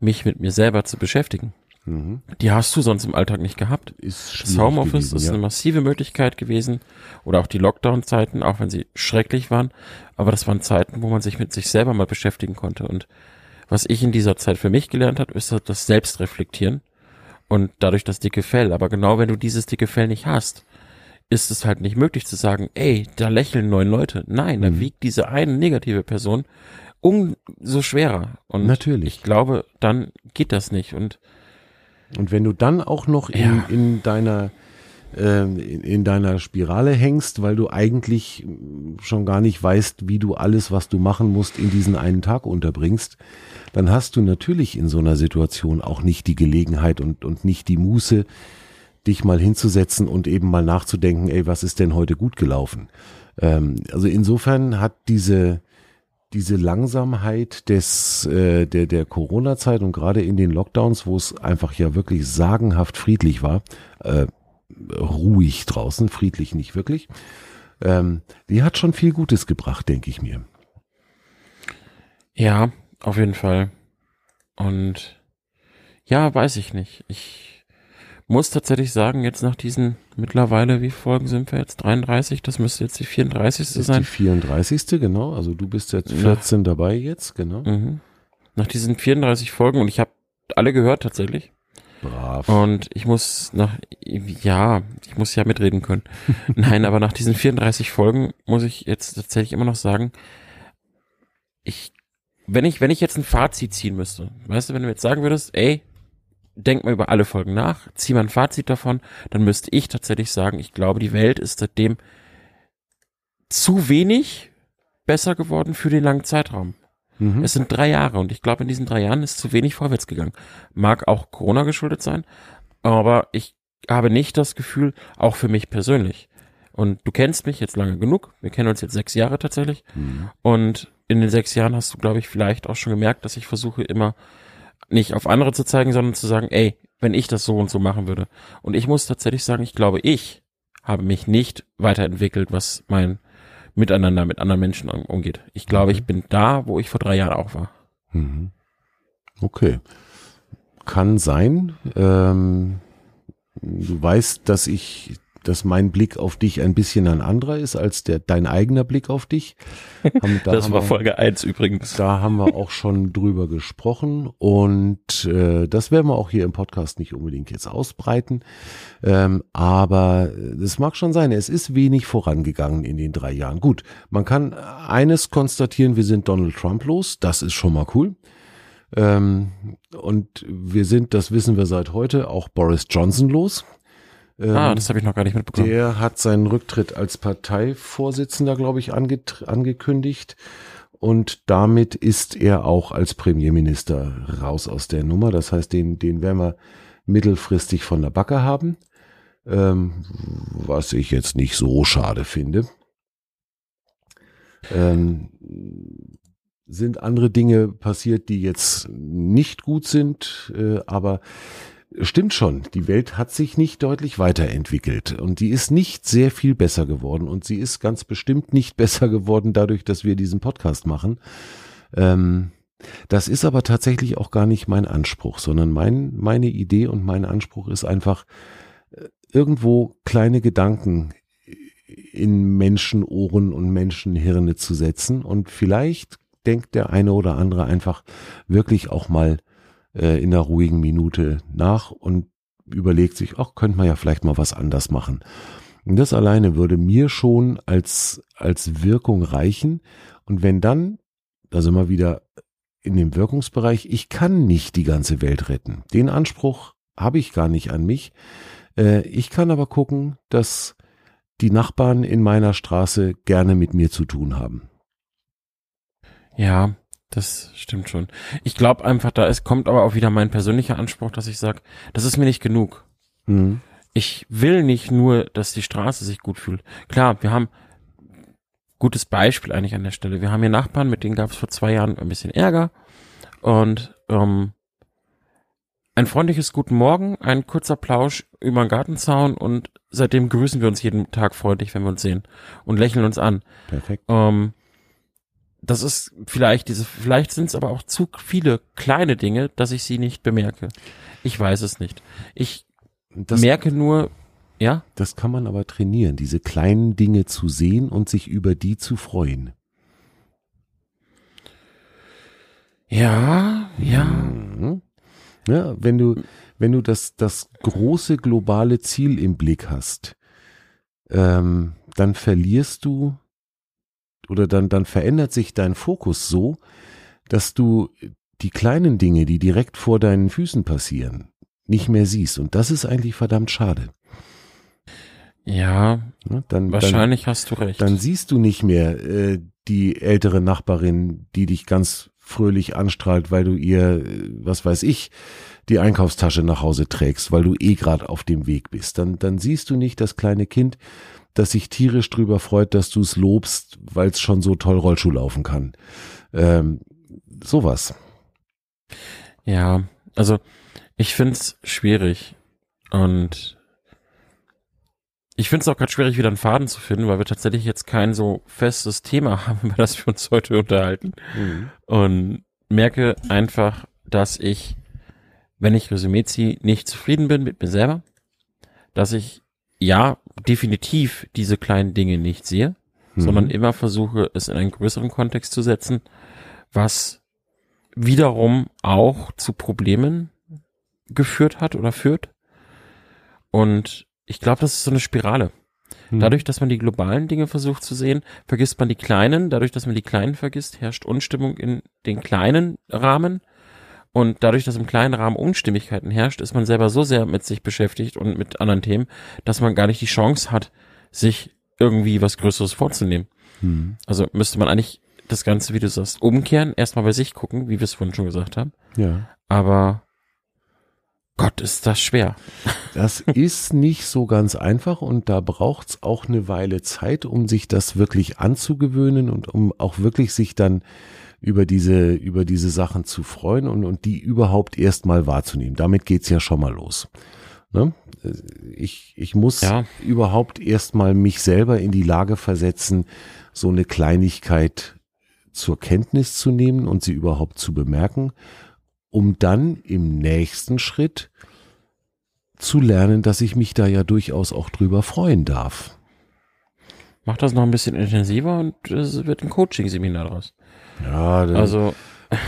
mich mit mir selber zu beschäftigen. Mhm. Die hast du sonst im Alltag nicht gehabt. Ist Das Homeoffice gewesen, ist ja. eine massive Möglichkeit gewesen. Oder auch die Lockdown-Zeiten, auch wenn sie schrecklich waren. Aber das waren Zeiten, wo man sich mit sich selber mal beschäftigen konnte. Und was ich in dieser Zeit für mich gelernt habe, ist das Selbstreflektieren. Und dadurch das dicke Fell. Aber genau wenn du dieses dicke Fell nicht hast, ist es halt nicht möglich zu sagen, ey, da lächeln neun Leute. Nein, da Mhm. wiegt diese eine negative Person umso schwerer. Und Natürlich. ich glaube, dann geht das nicht. Und Und wenn du dann auch noch in, Ja. in deiner in, in deiner Spirale hängst, weil du eigentlich schon gar nicht weißt, wie du alles, was du machen musst, in diesen einen Tag unterbringst, dann hast du natürlich in so einer Situation auch nicht die Gelegenheit und, und nicht die Muße, dich mal hinzusetzen und eben mal nachzudenken, ey, was ist denn heute gut gelaufen? Ähm, also insofern hat diese, diese Langsamkeit des, äh, der, der Corona-Zeit und gerade in den Lockdowns, wo es einfach ja wirklich sagenhaft friedlich war, äh, ruhig draußen, friedlich nicht wirklich, ähm, die hat schon viel Gutes gebracht, denke ich mir. Ja, auf jeden Fall. Und ja, weiß ich nicht. Ich muss tatsächlich sagen, jetzt nach diesen mittlerweile, wie Folgen sind wir jetzt? 33, das müsste jetzt die 34. Das ist die sein. 34. genau, also du bist jetzt Ja. 14 dabei jetzt, genau. Mhm. Nach diesen 34 Folgen, und ich habe alle gehört tatsächlich. Brav. Und ich muss nach, ja, ich muss ja mitreden können. Nein, aber nach diesen 34 Folgen muss ich jetzt tatsächlich immer noch sagen, ich, wenn ich, wenn ich jetzt ein Fazit ziehen müsste, weißt du, wenn du jetzt sagen würdest, ey, denk mal über alle Folgen nach, zieh mal ein Fazit davon, dann müsste ich tatsächlich sagen, ich glaube, die Welt ist seitdem zu wenig besser geworden für den langen Zeitraum. Mhm. Es sind drei Jahre und ich glaube, in diesen drei Jahren ist zu wenig vorwärts gegangen. Mag auch Corona geschuldet sein, aber ich habe nicht das Gefühl, auch für mich persönlich. Und du kennst mich jetzt lange genug. Wir kennen uns jetzt sechs Jahre tatsächlich. Mhm. Und in den sechs Jahren hast du, glaube ich, vielleicht auch schon gemerkt, dass ich versuche immer nicht auf andere zu zeigen, sondern zu sagen, ey, wenn ich das so und so machen würde. Und ich muss tatsächlich sagen, ich glaube, ich habe mich nicht weiterentwickelt, was mein Miteinander mit anderen Menschen um- umgeht. Ich glaube, ich bin da, wo ich vor drei Jahren auch war. Mhm. Okay. Kann sein. Ähm, du weißt, dass ich, dass mein Blick auf dich ein bisschen ein anderer ist als der dein eigener Blick auf dich. Haben- da das haben war wir- Folge eins übrigens. Da haben wir auch schon drüber gesprochen und äh, das werden wir auch hier im Podcast nicht unbedingt jetzt ausbreiten. Ähm, aber es mag schon sein, es ist wenig vorangegangen in den drei Jahren. Gut, man kann eines konstatieren, wir sind Donald Trump los, das ist schon mal cool. Ähm, und wir sind, das wissen wir seit heute, auch Boris Johnson los. Ähm, Ah, das habe ich noch gar nicht mitbekommen. der hat seinen Rücktritt als Parteivorsitzender, glaube ich, angekündigt. Und damit ist er auch als Premierminister raus aus der Nummer. Das heißt, den, den werden wir mittelfristig von der Backe haben. Ähm, was ich jetzt nicht so schade finde. Ähm, sind andere Dinge passiert, die jetzt nicht gut sind, äh, aber stimmt schon, die Welt hat sich nicht deutlich weiterentwickelt und die ist nicht sehr viel besser geworden und sie ist ganz bestimmt nicht besser geworden dadurch, dass wir diesen Podcast machen. Ähm, das ist aber tatsächlich auch gar nicht mein Anspruch, sondern mein, meine Idee und mein Anspruch ist einfach, äh, irgendwo kleine Gedanken in Menschenohren und Menschenhirne zu setzen und vielleicht denkt der eine oder andere einfach wirklich auch mal äh, in einer ruhigen Minute nach und überlegt sich, ach, könnte man ja vielleicht mal was anders machen. Und das alleine würde mir schon als, als Wirkung reichen. Und wenn dann, da sind wir wieder in dem Wirkungsbereich, ich kann nicht die ganze Welt retten. Den Anspruch habe ich gar nicht an mich. Äh, ich kann aber gucken, dass die Nachbarn in meiner Straße gerne mit mir zu tun haben. Ja, das stimmt schon. Ich glaube einfach, da es kommt aber auch wieder mein persönlicher Anspruch, dass ich sage, das ist mir nicht genug. Mhm. Ich will nicht nur, dass die Straße sich gut fühlt. Klar, wir haben gutes Beispiel eigentlich an der Stelle. Wir haben hier Nachbarn, mit denen gab es vor zwei Jahren ein bisschen Ärger und ähm, ein freundliches Guten Morgen, ein kurzer Plausch über den Gartenzaun und seitdem grüßen wir uns jeden Tag freundlich, wenn wir uns sehen und lächeln uns an. Perfekt. Ähm, das ist vielleicht diese, vielleicht sind es aber auch zu viele kleine Dinge, dass ich sie nicht bemerke. Ich weiß es nicht. Ich Das, merke nur, ja, das kann man aber trainieren, diese kleinen Dinge zu sehen und sich über die zu freuen. ja, ja, Mhm. Ja, wenn du, wenn du das, das große globale Ziel im Blick hast, ähm, dann verlierst du oder dann, dann verändert sich dein Fokus so, dass du die kleinen Dinge, die direkt vor deinen Füßen passieren, nicht mehr siehst. Und das ist eigentlich verdammt schade. ja? Dann, wahrscheinlich hast du recht. dann, dann siehst du nicht mehr äh, die ältere Nachbarin, die dich ganz fröhlich anstrahlt, weil du ihr, äh, was weiß ich, die Einkaufstasche nach Hause trägst, weil du eh gerade auf dem Weg bist. Dann, dann siehst du nicht das kleine Kind, das sich tierisch drüber freut, dass du es lobst, weil es schon so toll Rollschuh laufen kann. Ähm, sowas. Ja, also ich find's schwierig und ich find's auch gerade schwierig, wieder einen Faden zu finden, weil wir tatsächlich jetzt kein so festes Thema haben, über das wir uns heute unterhalten. Und merke einfach, dass ich, wenn ich Resümee ziehe, nicht zufrieden bin mit mir selber, dass ich ja definitiv diese kleinen Dinge nicht sehe, Mhm. sondern immer versuche, es in einen größeren Kontext zu setzen, was wiederum auch zu Problemen geführt hat oder führt. Und ich glaube, das ist so eine Spirale. Mhm. Dadurch, dass man die globalen Dinge versucht zu sehen, vergisst man die kleinen. Dadurch, dass man die kleinen vergisst, herrscht Unstimmung in den kleinen Rahmen. Und dadurch, dass im kleinen Rahmen Unstimmigkeiten herrscht, ist man selber so sehr mit sich beschäftigt und mit anderen Themen, dass man gar nicht die Chance hat, sich irgendwie was Größeres vorzunehmen. Mhm. Also müsste man eigentlich das Ganze, wie du sagst, umkehren, erstmal bei sich gucken, wie wir es vorhin schon gesagt haben. Ja. Aber Gott, ist das schwer. Das ist nicht so ganz einfach und da braucht's auch eine Weile Zeit, um sich das wirklich anzugewöhnen und um auch wirklich sich dann über diese, über diese Sachen zu freuen und, und die überhaupt erstmal wahrzunehmen. Damit geht's ja schon mal los. Ne? Ich, ich muss Ja. überhaupt erstmal mich selber in die Lage versetzen, so eine Kleinigkeit zur Kenntnis zu nehmen und sie überhaupt zu bemerken, um dann im nächsten Schritt zu lernen, dass ich mich da ja durchaus auch drüber freuen darf. Mach das noch ein bisschen intensiver und es wird ein Coaching-Seminar draus. Ja, also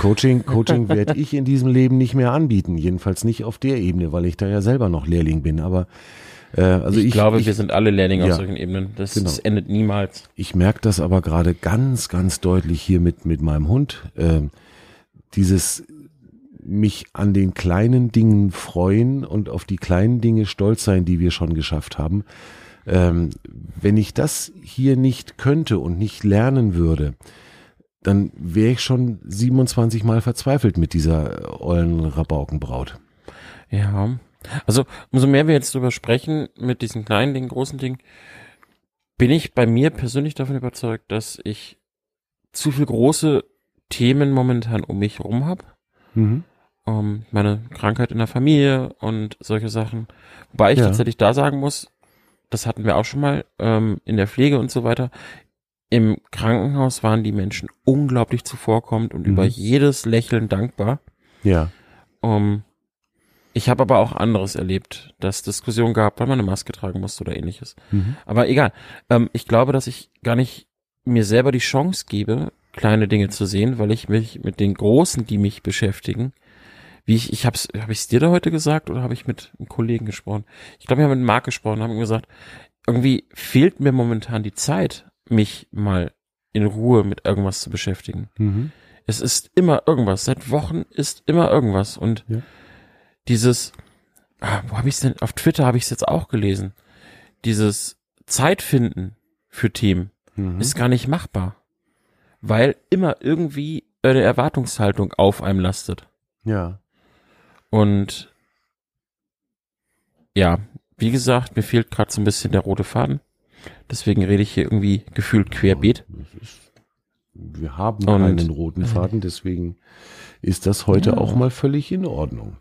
Coaching, Coaching werde ich in diesem Leben nicht mehr anbieten, jedenfalls nicht auf der Ebene, weil ich da ja selber noch Lehrling bin. Aber äh, also ich, ich, glaube, ich, wir sind alle Lehrlinge Ja. auf solchen Ebenen. Das, Genau. das endet niemals. ich merke das aber gerade ganz, ganz deutlich hier mit mit meinem Hund. Ähm, dieses mich an den kleinen Dingen freuen und auf die kleinen Dinge stolz sein, die wir schon geschafft haben. Ähm, wenn ich das hier nicht könnte und nicht lernen würde, dann wäre ich schon 27 Mal verzweifelt mit dieser ollen Rabaukenbraut. Ja. Also, umso mehr wir jetzt drüber sprechen, mit diesen kleinen Dingen, großen Dingen, bin ich bei mir persönlich davon überzeugt, dass ich zu viel große Themen momentan um mich herum habe. Mhm. ähm, meine Krankheit in der Familie und solche Sachen. Wobei ich Ja. tatsächlich da sagen muss, das hatten wir auch schon mal ähm, in der Pflege und so weiter. Im Krankenhaus waren die Menschen unglaublich zuvorkommend und Mhm. über jedes Lächeln dankbar. Ja. Ähm, ich habe aber auch anderes erlebt, dass Diskussionen gab, weil man eine Maske tragen musste oder ähnliches. Mhm. Aber egal. Ähm, ich glaube, dass ich gar nicht mir selber die Chance gebe, kleine Dinge zu sehen, weil ich mich mit den großen, die mich beschäftigen, wie ich, ich hab's, habe ich es dir da heute gesagt oder habe ich mit einem Kollegen gesprochen? Ich glaube, wir haben mit Marc gesprochen, haben gesagt, irgendwie fehlt mir momentan die Zeit, mich mal in Ruhe mit irgendwas zu beschäftigen. Mhm. Es ist immer irgendwas. Seit Wochen ist immer irgendwas. Und Ja. dieses, ah, wo habe ich es denn? Auf Twitter habe ich es jetzt auch gelesen. Dieses Zeit finden für Themen Mhm. ist gar nicht machbar. Weil immer irgendwie eine Erwartungshaltung auf einem lastet. Ja. Und ja, wie gesagt, mir fehlt gerade so ein bisschen der rote Faden. Deswegen rede ich hier irgendwie gefühlt querbeet. Wir haben Und- keinen roten Faden, deswegen ist das heute Ja. auch mal völlig in Ordnung.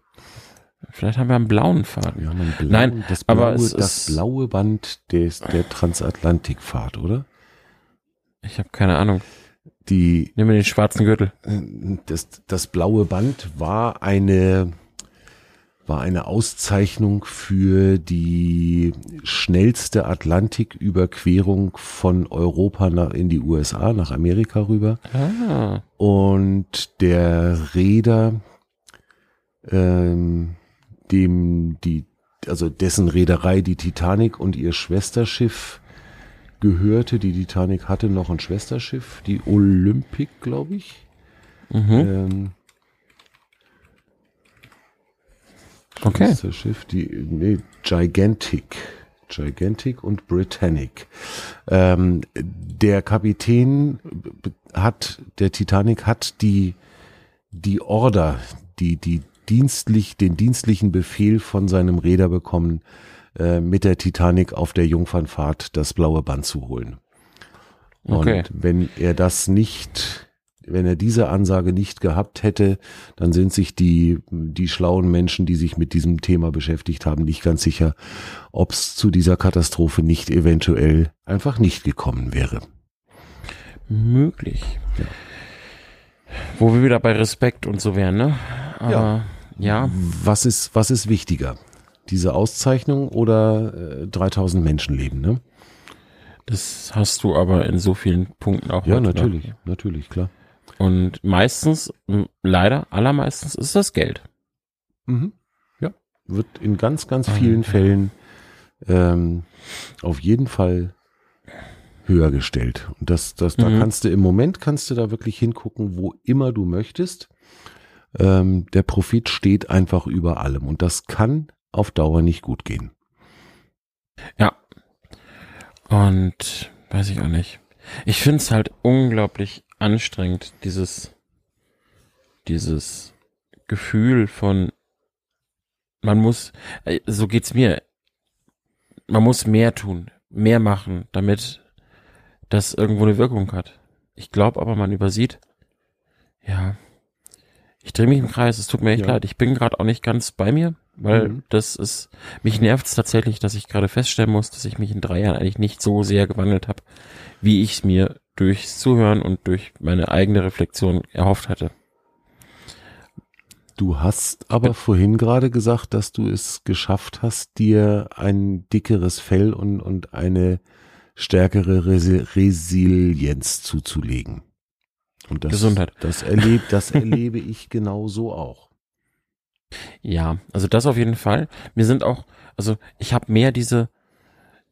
Vielleicht haben wir einen blauen Faden. Wir haben einen blauen, Nein, das blaue, aber es das blaue Band des, der Transatlantikfahrt, oder? Ich habe keine Ahnung. Die, Nimm mir den schwarzen Gürtel. das, das blaue Band war eine, war eine Auszeichnung für die schnellste Atlantiküberquerung von Europa nach, in die USA, nach Amerika rüber. Ah, Und der Reeder, ähm, dem die, also dessen Reederei die Titanic und ihr Schwesterschiff gehörte. Die Titanic hatte noch ein Schwesterschiff, die Olympic, glaube ich. mhm. Ähm, Okay. Schwesterschiff, die, nee, Gigantic. Gigantic und Britannic. Ähm, der Kapitän hat, der Titanic hat die, die Order, die, die dienstlich, den dienstlichen Befehl von seinem Räder bekommen, äh, mit der Titanic auf der Jungfernfahrt das blaue Band zu holen. Okay. Und wenn er das nicht, wenn er diese Ansage nicht gehabt hätte, dann sind sich die, die schlauen Menschen, die sich mit diesem Thema beschäftigt haben, nicht ganz sicher, ob es zu dieser Katastrophe nicht eventuell einfach nicht gekommen wäre. Möglich. Wo wir wieder bei Respekt und so wären, ne? Aber ja, Was ist, was ist wichtiger? Diese Auszeichnung oder äh, 3000 Menschenleben, ne? das hast du aber in so vielen Punkten auch. Ja, natürlich, natürlich, klar. Und meistens, leider, allermeistens ist das Geld. Mhm. Ja, wird in ganz, ganz vielen Fällen ähm, auf jeden Fall höher gestellt. Und das, das, da Mhm. kannst du im Moment kannst du da wirklich hingucken, wo immer du möchtest. Ähm, der Profit steht einfach über allem und das kann auf Dauer nicht gut gehen. Ja. Und weiß ich auch nicht. Ich finde es halt unglaublich anstrengend, dieses, dieses Gefühl von, man muss, äh, so geht's mir, man muss mehr tun, mehr machen, damit das irgendwo eine Wirkung hat. Ich glaube aber, man übersieht, ja, ich drehe mich im Kreis, es tut mir echt Ja. leid, ich bin gerade auch nicht ganz bei mir, weil Mhm. das ist, mich nervt es tatsächlich, dass ich gerade feststellen muss, dass ich mich in drei Jahren eigentlich nicht so sehr gewandelt habe, wie ich es mir durchs Zuhören und durch meine eigene Reflexion erhofft hatte. Du hast aber vorhin gerade gesagt, dass du es geschafft hast, dir ein dickeres Fell und, und eine stärkere Resi Resilienz zuzulegen. Und das, Gesundheit. Das, erleb, das erlebe ich genauso auch. Ja, also das auf jeden Fall. Mir sind auch, also ich habe mehr diese,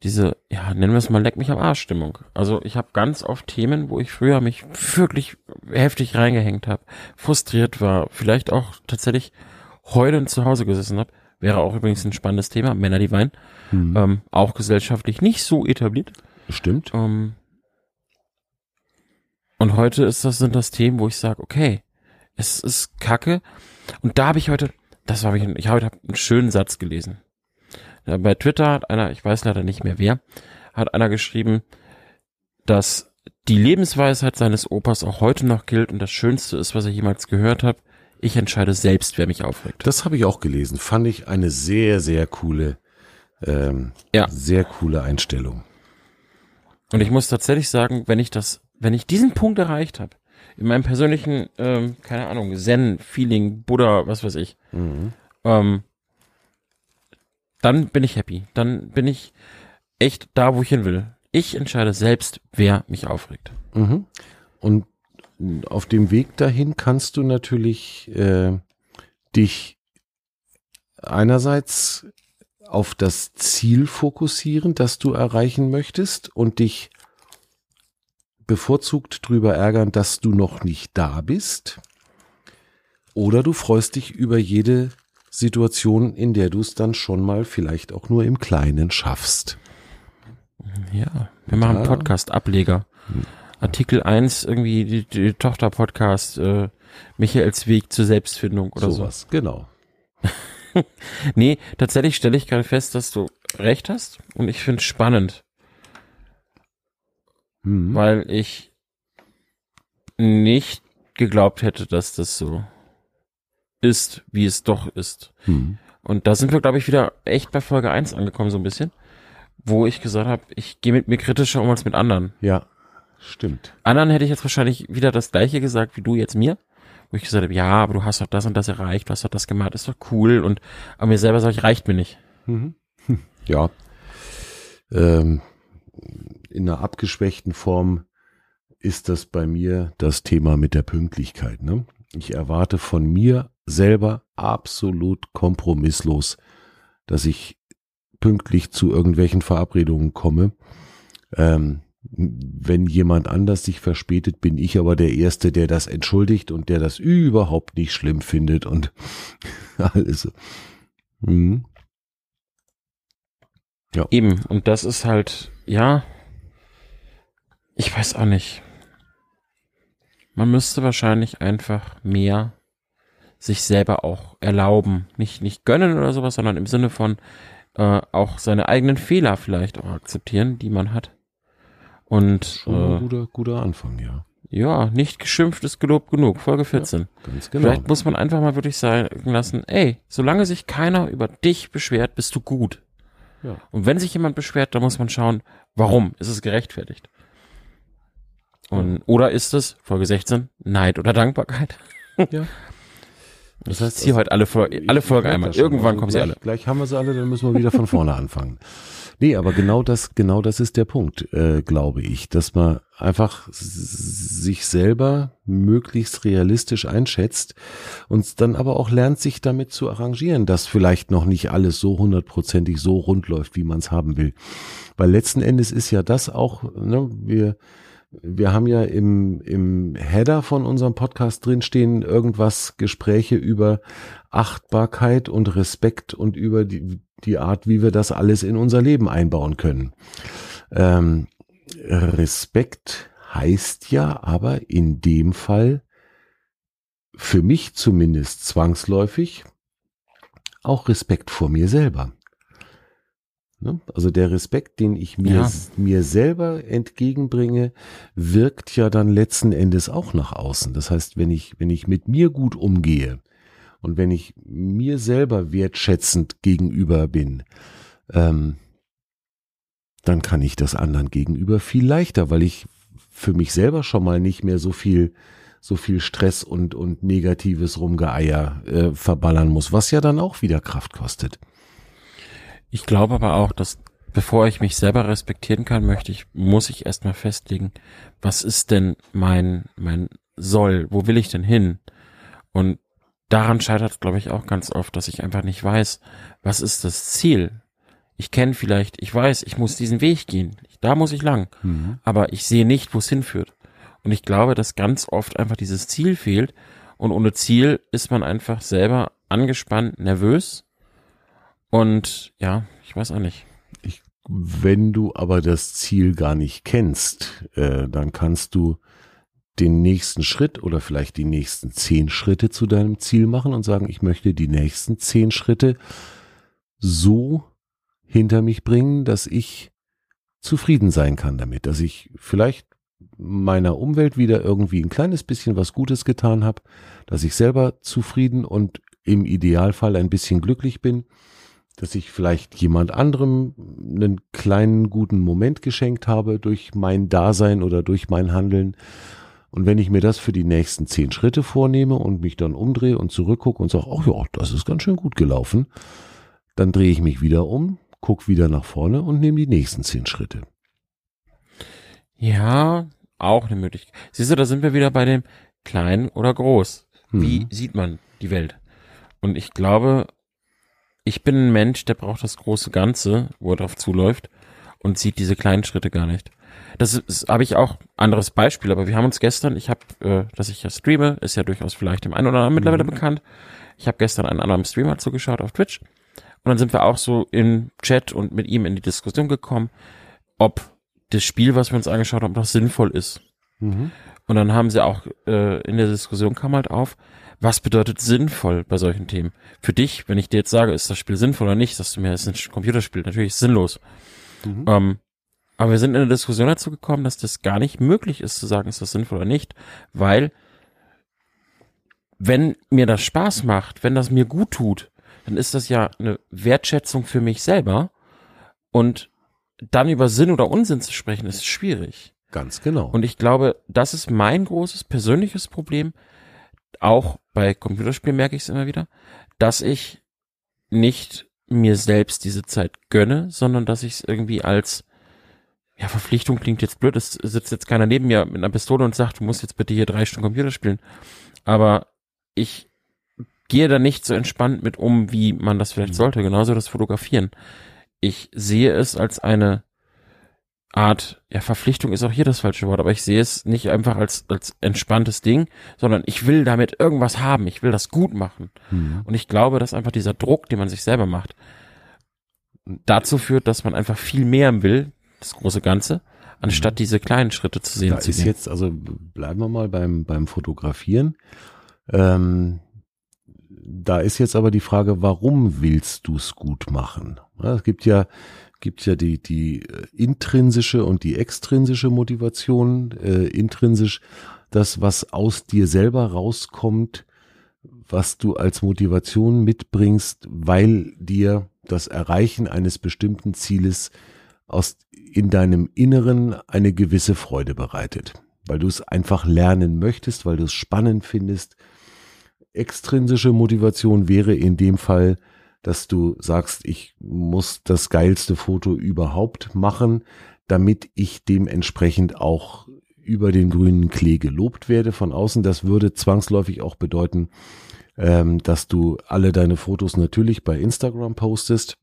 diese, ja, nennen wir es mal Leck mich am Arsch Stimmung. Also ich habe ganz oft Themen, wo ich früher mich wirklich heftig reingehängt habe, frustriert war, vielleicht auch tatsächlich heulend zu Hause gesessen habe. Wäre auch übrigens ein spannendes Thema, Männer, die weinen. Mhm. Ähm, auch gesellschaftlich nicht so etabliert. Stimmt. Ähm, und heute ist das, sind das Themen, wo ich sage, okay, es ist Kacke. Und da habe ich heute, das habe ich, ich habe heute einen schönen Satz gelesen. Bei Twitter hat einer, ich weiß leider nicht mehr wer, hat einer geschrieben, dass die Lebensweisheit seines Opas auch heute noch gilt und das Schönste ist, was er jemals gehört hat. Ich entscheide selbst, wer mich aufregt. Das habe ich auch gelesen. Fand ich eine sehr, sehr coole, ähm, Ja. sehr coole Einstellung. Und ich muss tatsächlich sagen, wenn ich das, wenn ich diesen Punkt erreicht habe, in meinem persönlichen, ähm, keine Ahnung, Zen-Feeling, Buddha, was weiß ich, Mhm. ähm, dann bin ich happy. Dann bin ich echt da, wo ich hin will. Ich entscheide selbst, wer mich aufregt. Mhm. Und auf dem Weg dahin kannst du natürlich äh, dich einerseits auf das Ziel fokussieren, das du erreichen möchtest und dich bevorzugt drüber ärgern, dass du noch nicht da bist. Oder du freust dich über jede Situation, in der du es dann schon mal vielleicht auch nur im Kleinen schaffst. Ja, wir machen. Podcast-Ableger. Artikel 1, irgendwie die, die Tochter-Podcast, äh, Michaels Weg zur Selbstfindung oder so. Sowas, genau. Nee, tatsächlich stelle ich gerade fest, dass du recht hast und ich finde es spannend, Mhm. weil ich nicht geglaubt hätte, dass das so ist, wie es doch ist. Mhm. Und da sind wir, glaube ich, wieder echt bei Folge 1 angekommen, so ein bisschen, wo ich gesagt habe, ich gehe mit mir kritischer um als mit anderen. Ja, stimmt. Anderen hätte ich jetzt wahrscheinlich wieder das gleiche gesagt wie du jetzt mir, wo ich gesagt habe, ja, aber du hast doch das und das erreicht, du hast doch das gemacht, ist doch cool. Und aber mir selber sage ich, reicht mir nicht. Mhm. Ja. Ähm, in einer abgeschwächten Form ist das bei mir das Thema mit der Pünktlichkeit. Ne? Ich erwarte von mir selber absolut kompromisslos, dass ich pünktlich zu irgendwelchen Verabredungen komme. Ähm, wenn jemand anders sich verspätet, bin ich aber der Erste, der das entschuldigt und der das überhaupt nicht schlimm findet und alles. Mhm. Ja. Eben, und das ist halt, ja, ich weiß auch nicht. Man müsste wahrscheinlich einfach mehr sich selber auch erlauben. Nicht, nicht gönnen oder sowas, sondern im Sinne von äh, auch seine eigenen Fehler vielleicht auch akzeptieren, die man hat. Und Schon ein äh, guter, guter Anfang, ja. Ja, nicht geschimpft ist gelobt genug. Folge 14. Ja, ganz genau. Vielleicht muss man einfach mal wirklich sagen lassen, ey, solange sich keiner über dich beschwert, bist du gut. Ja. Und wenn sich jemand beschwert, dann muss man schauen, warum? Ist es gerechtfertigt? Und, oder ist es, Folge 16, Neid oder Dankbarkeit? Ja. Das heißt, hier heute alle, alle Folgen einmal. Irgendwann kommen sie alle. Gleich haben wir sie alle, dann müssen wir wieder von vorne anfangen. Nee, aber genau das, genau das ist der Punkt, äh, glaube ich, dass man einfach sich selber möglichst realistisch einschätzt und dann aber auch lernt, sich damit zu arrangieren, dass vielleicht noch nicht alles so hundertprozentig so rund läuft, wie man es haben will. Weil letzten Endes ist ja das auch, ne, wir, wir haben ja im, im Header von unserem Podcast drinstehen irgendwas Gespräche über Achtbarkeit und Respekt und über die, die Art, wie wir das alles in unser Leben einbauen können. Ähm, Respekt heißt ja aber in dem Fall für mich zumindest zwangsläufig auch Respekt vor mir selber. Ne? Also der Respekt, den ich mir, ja. mir selber entgegenbringe, wirkt ja dann letzten Endes auch nach außen. Das heißt, wenn ich, wenn ich mit mir gut umgehe und wenn ich mir selber wertschätzend gegenüber bin, ähm, dann kann ich das anderen gegenüber viel leichter, weil ich für mich selber schon mal nicht mehr so viel so viel Stress und und negatives Rumgeeier äh, verballern muss, was ja dann auch wieder Kraft kostet. Ich glaube aber auch, dass bevor ich mich selber respektieren kann, möchte ich, muss ich erstmal festlegen, was ist denn mein, mein Soll? Wo will ich denn hin? Und daran scheitert, glaube ich, auch ganz oft, dass ich einfach nicht weiß, was ist das Ziel? Ich kenne vielleicht, ich weiß, ich muss diesen Weg gehen. Da muss ich lang. Mhm. Aber ich sehe nicht, wo es hinführt. Und ich glaube, dass ganz oft einfach dieses Ziel fehlt. Und ohne Ziel ist man einfach selber angespannt, nervös und ja, ich weiß auch nicht. Ich, wenn du aber das Ziel gar nicht kennst, äh, dann kannst du den nächsten Schritt oder vielleicht die nächsten zehn Schritte zu deinem Ziel machen und sagen, ich möchte die nächsten zehn Schritte so hinter mich bringen, dass ich zufrieden sein kann damit, dass ich vielleicht meiner Umwelt wieder irgendwie ein kleines bisschen was Gutes getan habe, dass ich selber zufrieden und im Idealfall ein bisschen glücklich bin dass ich vielleicht jemand anderem einen kleinen guten Moment geschenkt habe durch mein Dasein oder durch mein Handeln. Und wenn ich mir das für die nächsten zehn Schritte vornehme und mich dann umdrehe und zurückgucke und sage, ach ja, das ist ganz schön gut gelaufen, dann drehe ich mich wieder um, gucke wieder nach vorne und nehme die nächsten zehn Schritte. Ja, auch eine Möglichkeit. Siehst du, da sind wir wieder bei dem klein oder groß. Wie hm. sieht man die Welt? Und ich glaube, ich bin ein Mensch, der braucht das große Ganze, wo er drauf zuläuft und sieht diese kleinen Schritte gar nicht. Das habe ich auch anderes Beispiel, aber wir haben uns gestern, ich habe, äh, dass ich ja streame, ist ja durchaus vielleicht dem einen oder anderen mittlerweile mhm. bekannt. Ich habe gestern einen anderen Streamer zugeschaut auf Twitch und dann sind wir auch so im Chat und mit ihm in die Diskussion gekommen, ob das Spiel, was wir uns angeschaut haben, noch sinnvoll ist. Mhm. Und dann haben sie auch äh, in der Diskussion kam halt auf, was bedeutet sinnvoll bei solchen Themen? Für dich, wenn ich dir jetzt sage, ist das Spiel sinnvoll oder nicht, sagst du mir, es ist ein Computerspiel, natürlich ist es sinnlos. Mhm. Ähm, aber wir sind in der Diskussion dazu gekommen, dass das gar nicht möglich ist zu sagen, ist das sinnvoll oder nicht, weil wenn mir das Spaß macht, wenn das mir gut tut, dann ist das ja eine Wertschätzung für mich selber. Und dann über Sinn oder Unsinn zu sprechen, ist schwierig. Ganz genau. Und ich glaube, das ist mein großes persönliches Problem. Auch bei Computerspielen merke ich es immer wieder, dass ich nicht mir selbst diese Zeit gönne, sondern dass ich es irgendwie als ja, Verpflichtung klingt jetzt blöd, es sitzt jetzt keiner neben mir mit einer Pistole und sagt, du musst jetzt bitte hier drei Stunden Computer spielen. Aber ich gehe da nicht so entspannt mit um, wie man das vielleicht mhm. sollte. Genauso das Fotografieren. Ich sehe es als eine Art, ja, Verpflichtung ist auch hier das falsche Wort, aber ich sehe es nicht einfach als, als entspanntes Ding, sondern ich will damit irgendwas haben, ich will das gut machen. Mhm. Und ich glaube, dass einfach dieser Druck, den man sich selber macht, dazu führt, dass man einfach viel mehr will, das große Ganze, anstatt mhm. diese kleinen Schritte zu sehen. Da zu ist gehen. jetzt, also bleiben wir mal beim, beim Fotografieren. Ähm, da ist jetzt aber die Frage, warum willst du es gut machen? Ja, es gibt ja gibt ja die, die äh, intrinsische und die extrinsische Motivation. Äh, intrinsisch das, was aus dir selber rauskommt, was du als Motivation mitbringst, weil dir das Erreichen eines bestimmten Zieles aus, in deinem Inneren eine gewisse Freude bereitet, weil du es einfach lernen möchtest, weil du es spannend findest. Extrinsische Motivation wäre in dem Fall, dass du sagst, ich muss das geilste Foto überhaupt machen, damit ich dementsprechend auch über den grünen Klee gelobt werde von außen. Das würde zwangsläufig auch bedeuten, ähm, dass du alle deine Fotos natürlich bei Instagram postest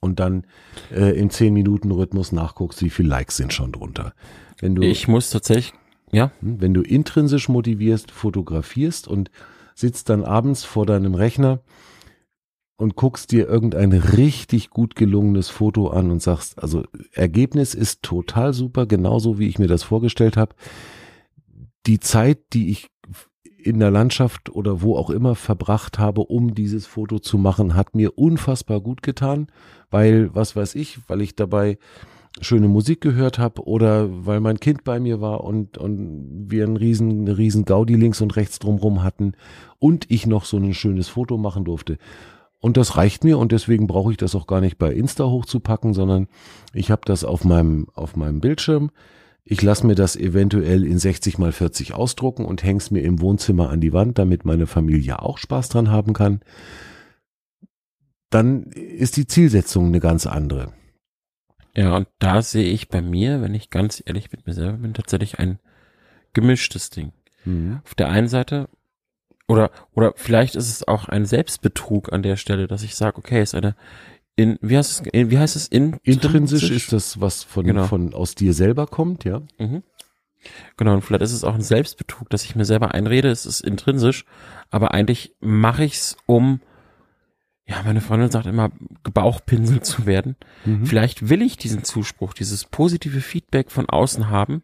und dann äh, im 10-Minuten-Rhythmus nachguckst, wie viele Likes sind schon drunter. Wenn du, ich muss tatsächlich, ja. Hm, wenn du intrinsisch motivierst, fotografierst und sitzt dann abends vor deinem Rechner und guckst dir irgendein richtig gut gelungenes Foto an und sagst, also Ergebnis ist total super, genauso wie ich mir das vorgestellt habe. Die Zeit, die ich in der Landschaft oder wo auch immer verbracht habe, um dieses Foto zu machen, hat mir unfassbar gut getan, weil, was weiß ich, weil ich dabei schöne Musik gehört habe oder weil mein Kind bei mir war und, und wir einen riesen, eine riesen Gaudi links und rechts drumrum hatten und ich noch so ein schönes Foto machen durfte. Und das reicht mir und deswegen brauche ich das auch gar nicht bei Insta hochzupacken, sondern ich habe das auf meinem, auf meinem Bildschirm. Ich lasse mir das eventuell in 60 mal 40 ausdrucken und häng's mir im Wohnzimmer an die Wand, damit meine Familie auch Spaß dran haben kann. Dann ist die Zielsetzung eine ganz andere. Ja, und da sehe ich bei mir, wenn ich ganz ehrlich mit mir selber bin, tatsächlich ein gemischtes Ding. Mhm. Auf der einen Seite oder oder vielleicht ist es auch ein Selbstbetrug an der Stelle, dass ich sage, okay, ist eine in wie heißt es in, wie heißt es in intrinsisch ist das was von genau. von aus dir selber kommt, ja? Mhm. Genau, und vielleicht ist es auch ein Selbstbetrug, dass ich mir selber einrede, es ist intrinsisch, aber eigentlich mache ich's, um ja, meine Freundin sagt immer, gebauchpinselt zu werden. Mhm. Vielleicht will ich diesen Zuspruch, dieses positive Feedback von außen haben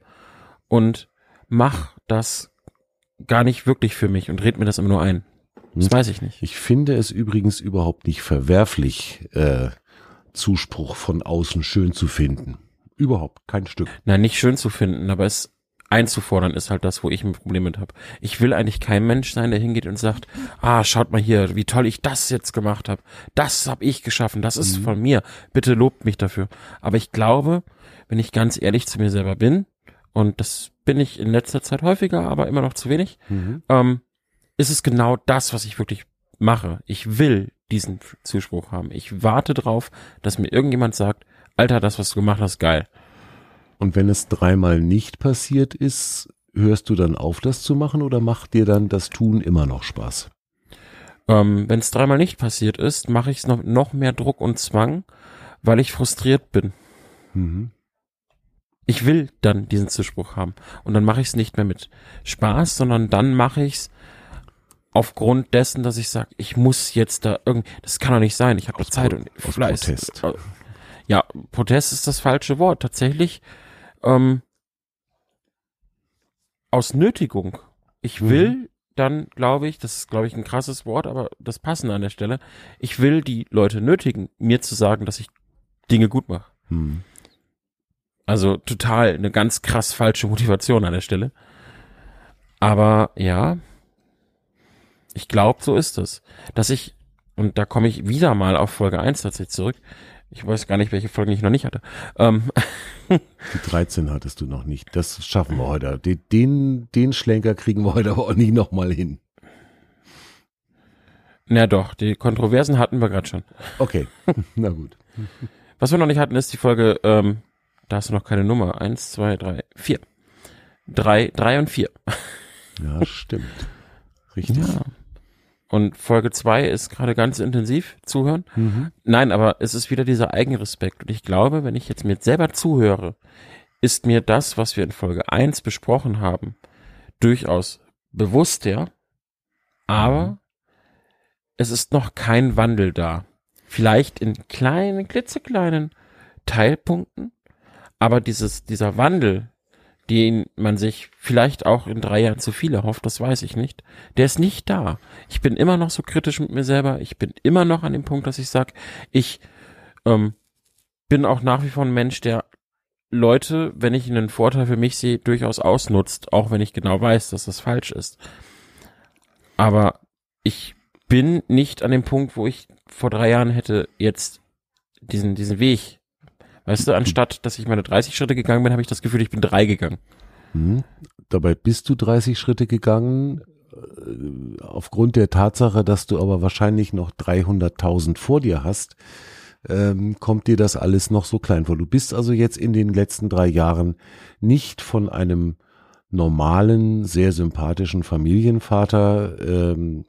und mach das gar nicht wirklich für mich und red mir das immer nur ein. Das hm. weiß ich nicht. Ich finde es übrigens überhaupt nicht verwerflich, äh, Zuspruch von außen schön zu finden. Überhaupt kein Stück. Nein, nicht schön zu finden, aber es einzufordern ist halt das, wo ich ein Problem mit habe. Ich will eigentlich kein Mensch sein, der hingeht und sagt, ah, schaut mal hier, wie toll ich das jetzt gemacht habe. Das habe ich geschaffen, das ist mhm. von mir. Bitte lobt mich dafür. Aber ich glaube, wenn ich ganz ehrlich zu mir selber bin, und das bin ich in letzter Zeit häufiger, aber immer noch zu wenig, mhm. ähm, ist es genau das, was ich wirklich mache. Ich will diesen Zuspruch haben. Ich warte drauf, dass mir irgendjemand sagt, Alter, das, was du gemacht hast, geil. Und wenn es dreimal nicht passiert ist, hörst du dann auf, das zu machen oder macht dir dann das Tun immer noch Spaß? Ähm, wenn es dreimal nicht passiert ist, mache ich es noch, noch mehr Druck und Zwang, weil ich frustriert bin. Mhm. Ich will dann diesen Zuspruch haben. Und dann mache ich es nicht mehr mit Spaß, sondern dann mache ich es aufgrund dessen, dass ich sage, ich muss jetzt da irgendwie, das kann doch nicht sein, ich habe Zeit und Fleiß. Protest. Äh, ja, Protest ist das falsche Wort. Tatsächlich ähm, aus Nötigung. Ich mhm. will mhm. dann, glaube ich, das ist, glaube ich, ein krasses Wort, aber das passende an der Stelle. Ich will die Leute nötigen, mir zu sagen, dass ich Dinge gut mache. Mhm. Also total eine ganz krass falsche Motivation an der Stelle. Aber ja, ich glaube, so ist es. Dass ich, und da komme ich wieder mal auf Folge 1 tatsächlich zurück. Ich weiß gar nicht, welche Folgen ich noch nicht hatte. Ähm, Die 13 hattest du noch nicht. Das schaffen wir heute. Den, den, den Schlenker kriegen wir heute aber auch nicht nochmal hin. na doch, die Kontroversen hatten wir gerade schon. Okay, na gut. Was wir noch nicht hatten, ist die Folge, ähm, da hast du noch keine Nummer. Eins, zwei, drei, vier. Drei, drei und vier. Ja, stimmt. Richtig. Ja. Und Folge zwei ist gerade ganz intensiv zuhören. Mhm. Nein, aber es ist wieder dieser Eigenrespekt. Und ich glaube, wenn ich jetzt mir selber zuhöre, ist mir das, was wir in Folge eins besprochen haben, durchaus bewusster. Aber es ist noch kein Wandel da. Vielleicht in kleinen, klitzekleinen Teilpunkten. Aber dieses, dieser Wandel, den man sich vielleicht auch in drei Jahren zu viel erhofft, das weiß ich nicht, der ist nicht da. Ich bin immer noch so kritisch mit mir selber. Ich bin immer noch an dem Punkt, dass ich sage, ich ähm, bin auch nach wie vor ein Mensch, der Leute, wenn ich einen Vorteil für mich sehe, durchaus ausnutzt, auch wenn ich genau weiß, dass das falsch ist. Aber ich bin nicht an dem Punkt, wo ich vor drei Jahren hätte jetzt diesen, diesen Weg. Weißt du, anstatt dass ich meine 30 Schritte gegangen bin, habe ich das Gefühl, ich bin drei gegangen. Mhm. Dabei bist du 30 Schritte gegangen, äh, aufgrund der Tatsache, dass du aber wahrscheinlich noch 300.000 vor dir hast, ähm, kommt dir das alles noch so klein vor. Du bist also jetzt in den letzten drei Jahren nicht von einem normalen, sehr sympathischen Familienvater ähm,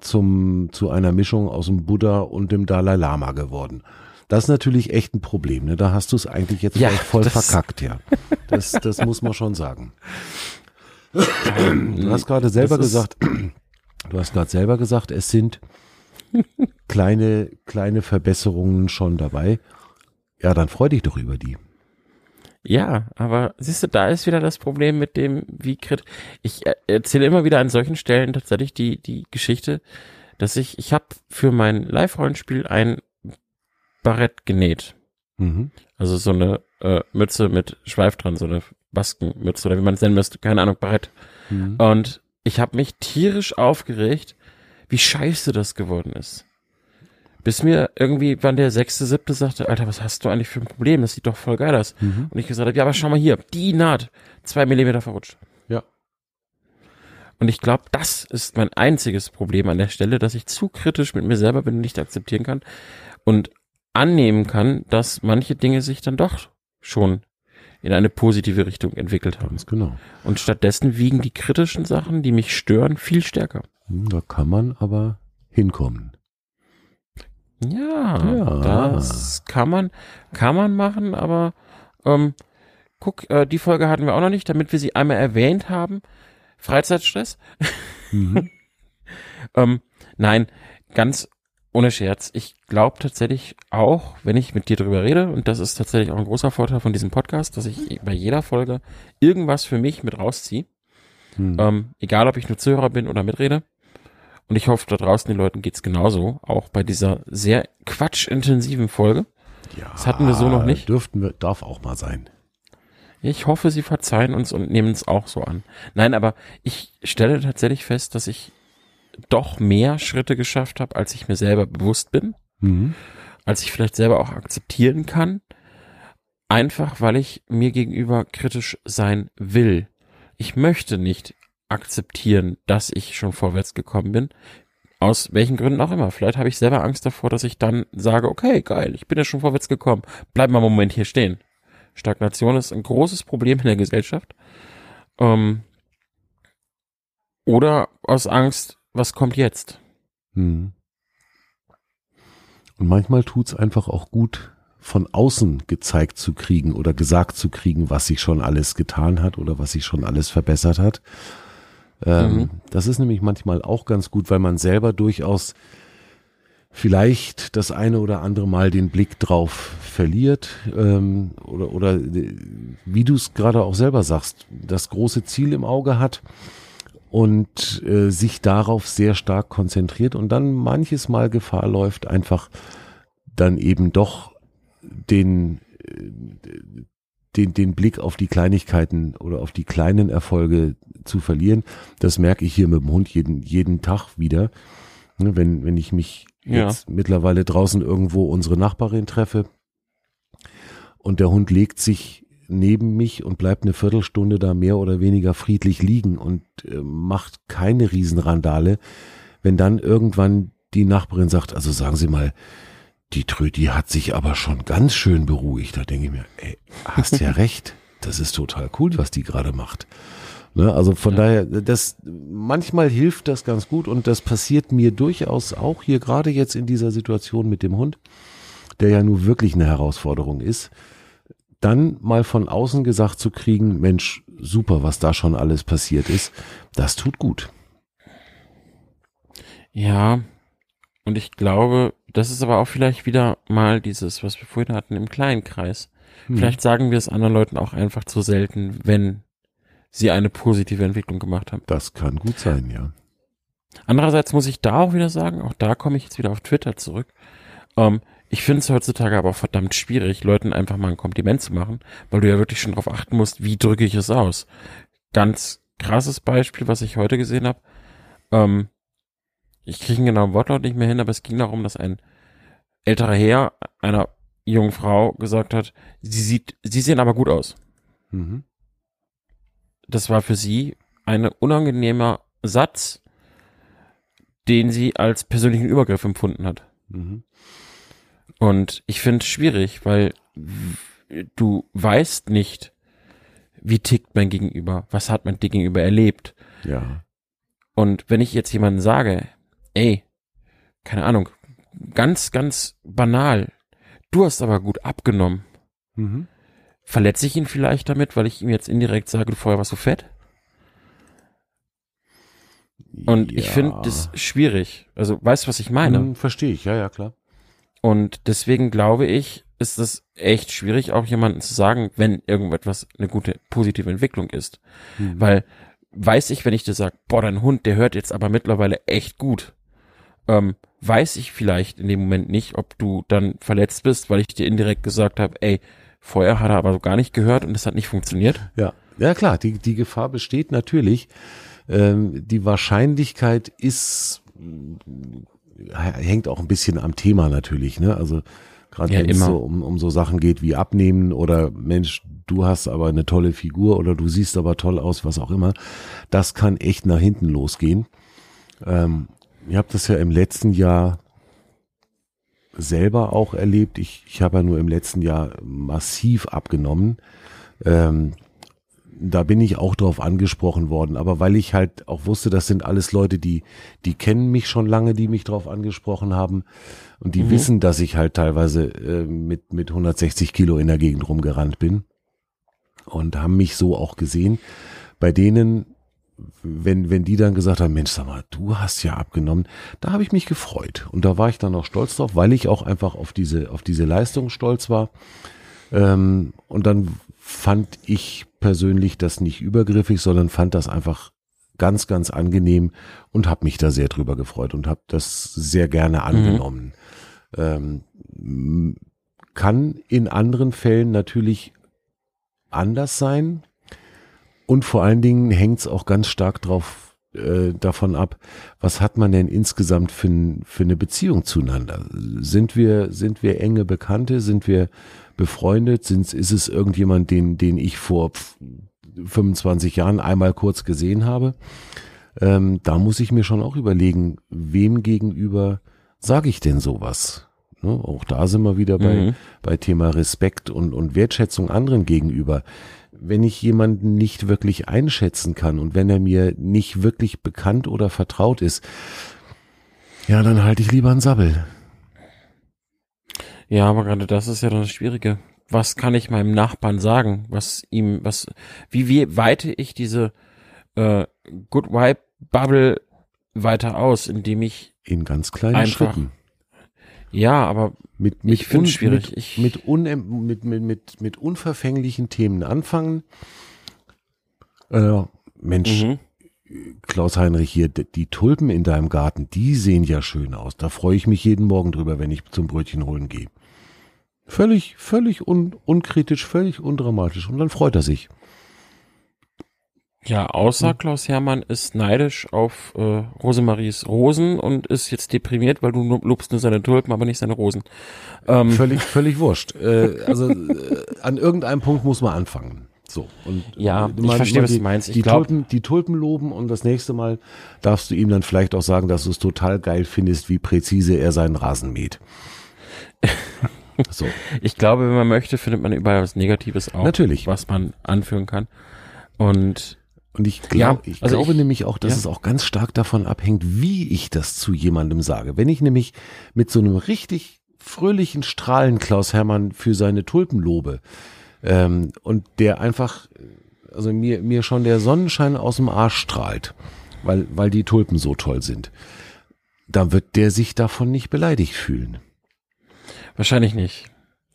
zum, zu einer Mischung aus dem Buddha und dem Dalai Lama geworden. Das ist natürlich echt ein Problem. Ne? Da hast du es eigentlich jetzt Ja, voll verkackt, ja. Das, das muss man schon sagen. Du hast gerade selber gesagt, du hast gerade selber gesagt, es sind kleine, kleine Verbesserungen schon dabei. Ja, dann freu dich doch über die. Ja, aber siehst du, da ist wieder das Problem mit dem, wie krit. Ich äh, erzähle immer wieder an solchen Stellen tatsächlich die die Geschichte, dass ich ich habe für mein Live-Rollenspiel ein Barett genäht, Mhm. also so eine äh, Mütze mit Schweif dran, so eine Baskenmütze oder wie man es nennen müsste, keine Ahnung, Barett. Mhm. Und ich habe mich tierisch aufgeregt, wie scheiße das geworden ist. Bis mir irgendwie, wann der sechste, siebte sagte, Alter, was hast du eigentlich für ein Problem? Das sieht doch voll geil aus. Mhm. Und ich gesagt habe, ja, aber schau mal hier, die Naht, zwei Millimeter verrutscht. Ja. Und ich glaube, das ist mein einziges Problem an der Stelle, dass ich zu kritisch mit mir selber bin und nicht akzeptieren kann und annehmen kann, dass manche Dinge sich dann doch schon in eine positive Richtung entwickelt haben. Ganz genau. Und stattdessen wiegen die kritischen Sachen, die mich stören, viel stärker. Hm, Da kann man aber hinkommen. Ja, Ja. das kann man, kann man machen, aber ähm, guck, äh, die Folge hatten wir auch noch nicht, damit wir sie einmal erwähnt haben. Freizeitstress? Mhm. Ähm, nein, ganz ohne Scherz. Ich glaube tatsächlich auch, wenn ich mit dir drüber rede, und das ist tatsächlich auch ein großer Vorteil von diesem Podcast, dass ich bei jeder Folge irgendwas für mich mit rausziehe. Mhm. Ähm, egal, ob ich nur Zuhörer bin oder mitrede. Und ich hoffe, da draußen den Leuten geht's genauso. Auch bei dieser sehr quatschintensiven Folge. ja, das hatten wir so noch nicht. Dürften wir, darf auch mal sein. Ich hoffe, sie verzeihen uns und nehmen es auch so an. Nein, aber ich stelle tatsächlich fest, dass ich doch mehr Schritte geschafft habe, als ich mir selber bewusst bin, Mhm. als ich vielleicht selber auch akzeptieren kann. Einfach, weil ich mir gegenüber kritisch sein will. Ich möchte nicht akzeptieren, dass ich schon vorwärts gekommen bin. Aus welchen Gründen auch immer. Vielleicht habe ich selber Angst davor, dass ich dann sage, okay, geil, ich bin ja schon vorwärts gekommen. Bleib mal einen Moment hier stehen. Stagnation ist ein großes Problem in der Gesellschaft. Ähm, oder aus Angst, was kommt jetzt? Mhm. Und manchmal tut's einfach auch gut, von außen gezeigt zu kriegen oder gesagt zu kriegen, was sich schon alles getan hat oder was sich schon alles verbessert hat. Ähm, Mhm. Das ist nämlich manchmal auch ganz gut, weil man selber durchaus vielleicht das eine oder andere Mal den Blick drauf verliert ähm, oder, oder wie du es gerade auch selber sagst, das große Ziel im Auge hat und äh, sich darauf sehr stark konzentriert und dann manches Mal Gefahr läuft, einfach dann eben doch den, äh, den, den Blick auf die Kleinigkeiten oder auf die kleinen Erfolge zu verlieren. Das merke ich hier mit dem Hund jeden, jeden Tag wieder. Ne, Wenn, wenn ich mich Ja. jetzt mittlerweile draußen irgendwo unsere Nachbarin treffe und der Hund legt sich neben mich und bleibt eine Viertelstunde da mehr oder weniger friedlich liegen und äh, macht keine Riesenrandale, wenn dann irgendwann die Nachbarin sagt, also sagen Sie mal, die Tröti hat sich aber schon ganz schön beruhigt. Da denke ich mir, ey, hast ja recht. Das ist total cool, was die gerade macht. Ne, also von daher, das manchmal hilft das ganz gut und das passiert mir durchaus auch hier gerade jetzt in dieser Situation mit dem Hund, der ja nun wirklich eine Herausforderung ist. Dann mal von außen gesagt zu kriegen, Mensch, super, was da schon alles passiert ist, das tut gut. Ja, und ich glaube, das ist aber auch vielleicht wieder mal dieses, was wir vorhin hatten im kleinen Kreis. Hm. Vielleicht sagen wir es anderen Leuten auch einfach zu selten, wenn sie eine positive Entwicklung gemacht haben. Das kann gut sein, ja. Andererseits muss ich da auch wieder sagen, auch da komme ich jetzt wieder auf Twitter zurück. Ähm, ich finde es heutzutage aber auch verdammt schwierig, Leuten einfach mal ein Kompliment zu machen, weil du ja wirklich schon darauf achten musst, wie drücke ich es aus. Ganz krasses Beispiel, was ich heute gesehen habe. Ähm, ich kriege einen genauen Wortlaut nicht mehr hin, aber es ging darum, dass ein älterer Herr einer jungen Frau gesagt hat, sie sieht, sie sehen aber gut aus. Mhm. Das war für sie ein unangenehmer Satz, den sie als persönlichen Übergriff empfunden hat. Mhm. Und ich finde es schwierig, weil du weißt nicht, wie tickt mein Gegenüber, was hat mein Gegenüber erlebt. Ja. Und wenn ich jetzt jemandem sage, ey, keine Ahnung, ganz, ganz banal, du hast aber gut abgenommen, Mhm. verletze ich ihn vielleicht damit, weil ich ihm jetzt indirekt sage, du vorher warst so fett? Und ich Ja. finde das schwierig. Also, weißt du, was ich meine? Hm, Verstehe ich, ja, ja, klar. Und deswegen glaube ich, ist es echt schwierig, auch jemandem zu sagen, wenn irgendetwas eine gute, positive Entwicklung ist. Mhm. Weil weiß ich, wenn ich dir sage, boah, dein Hund, der hört jetzt aber mittlerweile echt gut, ähm, weiß ich vielleicht in dem Moment nicht, ob du dann verletzt bist, weil ich dir indirekt gesagt habe, ey, vorher hat er aber so gar nicht gehört und es hat nicht funktioniert. Ja, ja klar, die, die Gefahr besteht natürlich. Ähm, die Wahrscheinlichkeit ist, hängt auch ein bisschen am Thema natürlich, ne? Also gerade Ja, wenn es so um, um so Sachen geht wie Abnehmen oder Mensch, du hast aber eine tolle Figur oder du siehst aber toll aus, was auch immer. Das kann echt nach hinten losgehen. Ähm, ich habe das ja im letzten Jahr selber auch erlebt. Ich, ich habe ja nur im letzten Jahr massiv abgenommen. Ähm, da bin ich auch drauf angesprochen worden, aber weil ich halt auch wusste, das sind alles Leute, die, die kennen mich schon lange, die mich drauf angesprochen haben und die Mhm. wissen, dass ich halt teilweise äh, mit, mit 160 Kilo in der Gegend rumgerannt bin und haben mich so auch gesehen. Bei denen, wenn, wenn die dann gesagt haben, Mensch, sag mal, du hast ja abgenommen, da habe ich mich gefreut und da war ich dann auch stolz drauf, weil ich auch einfach auf diese, auf diese Leistung stolz war. Ähm, und dann fand ich persönlich das nicht übergriffig, sondern fand das einfach ganz, ganz angenehm und habe mich da sehr drüber gefreut und habe das sehr gerne angenommen. Ähm, m- kann in anderen Fällen natürlich anders sein und vor allen Dingen hängt es auch ganz stark drauf äh, davon ab, was hat man denn insgesamt für, für eine Beziehung zueinander? Sind wir sind wir enge Bekannte? Sind wir befreundet? Sind, ist es irgendjemand, den den ich vor pf, 25 Jahren einmal kurz gesehen habe? Ähm, da muss ich mir schon auch überlegen, wem gegenüber sage ich denn sowas? Ne? Auch da sind wir wieder bei Mhm. bei Thema Respekt und, und Wertschätzung anderen gegenüber. Wenn ich jemanden nicht wirklich einschätzen kann und wenn er mir nicht wirklich bekannt oder vertraut ist, ja, dann halte ich lieber einen Sabbel. Ja, aber gerade das ist ja dann das Schwierige. Was kann ich meinem Nachbarn sagen? Was ihm, was, wie, wie weite ich diese äh, Good Vibe Bubble weiter aus, indem ich, In ganz kleinen. Schritten. Ja, aber Mit, mit, Ich find's un- schwierig. Mit, mit, unem- mit, mit, mit, mit unverfänglichen Themen anfangen. Äh, Mensch, mhm. Klaus Heinrich hier, die Tulpen in deinem Garten, die sehen ja schön aus. Da freue ich mich jeden Morgen drüber, wenn ich zum Brötchen holen gehe. Völlig, völlig un, unkritisch, völlig undramatisch. Und dann freut er sich. Ja, außer Klaus Hermann ist neidisch auf äh, Rosemaries Rosen und ist jetzt deprimiert, weil du nur- lobst nur seine Tulpen, aber nicht seine Rosen. Ähm, Völlig, völlig wurscht. Äh, also äh, an irgendeinem Punkt muss man anfangen. So. Und Ja, äh, ich verstehe, was die, du meinst. Ich die, glaub- Tulpen, die Tulpen loben und das nächste Mal darfst du ihm dann vielleicht auch sagen, dass du es total geil findest, wie präzise er seinen Rasen mäht. So. ich glaube, wenn man möchte, findet man überall was Negatives auch, Natürlich. was man anführen kann. Und Und ich, glaub, Ja, ich also glaube ich- nämlich auch, dass ja. es auch ganz stark davon abhängt, wie ich das zu jemandem sage. Wenn ich nämlich mit so einem richtig fröhlichen Strahlen Klaus Hermann für seine Tulpen lobe ähm, und der einfach, also mir, mir schon der Sonnenschein aus dem Arsch strahlt, weil, weil die Tulpen so toll sind, dann wird der sich davon nicht beleidigt fühlen. wahrscheinlich nicht.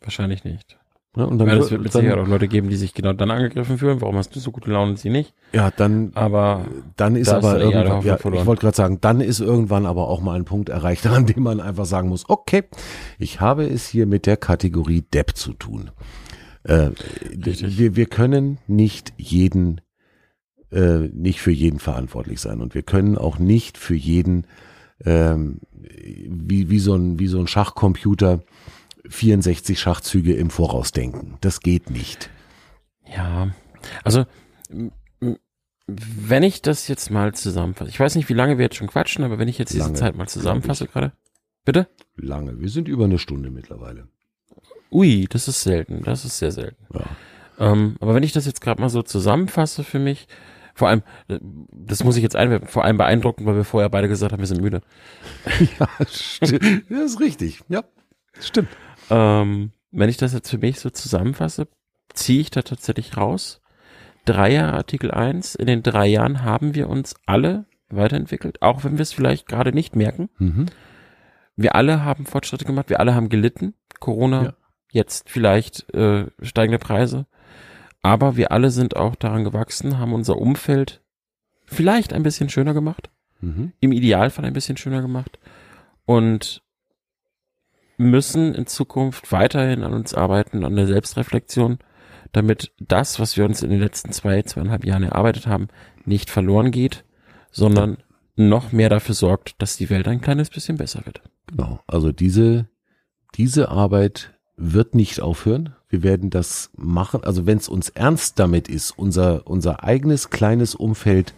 Wahrscheinlich nicht. Ne? Und dann, Weil es wird mit dann, Sicherheit auch Leute geben, die sich genau dann angegriffen fühlen. Warum hast du so gute Laune und sie nicht? ja, dann Aber Dann ist aber irgendwann, ja, ich wollte gerade sagen, dann ist irgendwann aber auch mal ein Punkt erreicht, an dem man einfach sagen muss, okay, ich habe es hier mit der Kategorie Depp zu tun. Äh, wir, wir können nicht jeden, äh, nicht für jeden verantwortlich sein und wir können auch nicht für jeden, ähm, wie, wie, so ein, wie so ein Schachcomputer 64 Schachzüge im Voraus denken. Das geht nicht. Ja, also wenn ich das jetzt mal zusammenfasse, ich weiß nicht, wie lange wir jetzt schon quatschen, aber wenn ich jetzt diese Lange, Zeit mal zusammenfasse gerade, bitte? Lange. Wir sind über eine Stunde mittlerweile. Ui, das ist selten, das ist sehr selten. Ja. Ähm, aber wenn ich das jetzt gerade mal so zusammenfasse für mich, vor allem, äh, das muss ich jetzt einwerfen, vor allem beeindruckend, weil wir vorher beide gesagt haben, wir sind müde. Ja, stimmt. Das ist richtig. Ja, stimmt. Ähm, wenn ich das jetzt für mich so zusammenfasse, ziehe ich da tatsächlich raus. Drei Jahre Artikel 1. In den drei Jahren haben wir uns alle weiterentwickelt, auch wenn wir es vielleicht gerade nicht merken. Mhm. Wir alle haben Fortschritte gemacht, wir alle haben gelitten. Corona, Ja. jetzt vielleicht äh, steigende Preise. Aber wir alle sind auch daran gewachsen, haben unser Umfeld vielleicht ein bisschen schöner gemacht Mhm. im Idealfall ein bisschen schöner gemacht und müssen in Zukunft weiterhin an uns arbeiten, an der Selbstreflexion, damit das, was wir uns in den letzten zwei, zweieinhalb Jahren erarbeitet haben, nicht verloren geht, sondern noch mehr dafür sorgt, dass die Welt ein kleines bisschen besser wird. Genau. Also diese, diese Arbeit wird nicht aufhören. Wir werden das machen. Also wenn es uns ernst damit ist, unser, unser eigenes kleines Umfeld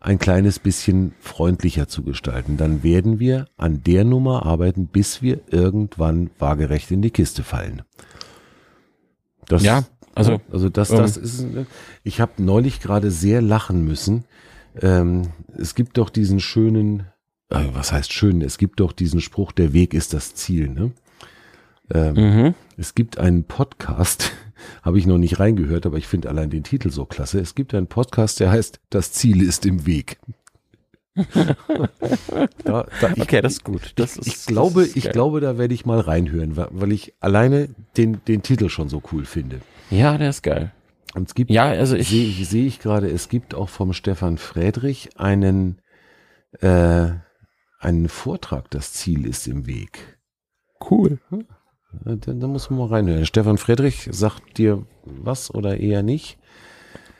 ein kleines bisschen freundlicher zu gestalten, dann werden wir an der Nummer arbeiten, bis wir irgendwann waagerecht in die Kiste fallen. Das, Ja, also also das, ähm, das ist, ich habe neulich gerade sehr lachen müssen. Ähm, es gibt doch diesen schönen, äh, was heißt schön? Es gibt doch diesen Spruch, der Weg ist das Ziel. Ne? Ähm, mhm. Es gibt einen Podcast, habe ich noch nicht reingehört, aber ich finde allein den Titel so klasse. Es gibt einen Podcast, der heißt Das Ziel ist im Weg. da, da, ich, okay, das ist gut. Das ist, ich glaube, ist ich glaube, da werde ich mal reinhören, weil ich alleine den, den Titel schon so cool finde. Ja, der ist geil. Und es gibt Ja, also ich, sehe ich, sehe ich gerade, es gibt auch vom Stefan Friedrich einen, äh, einen Vortrag, das Ziel ist im Weg. cool. Ja, Da, da muss man mal reinhören. Stefan Friedrich sagt dir was oder eher nicht.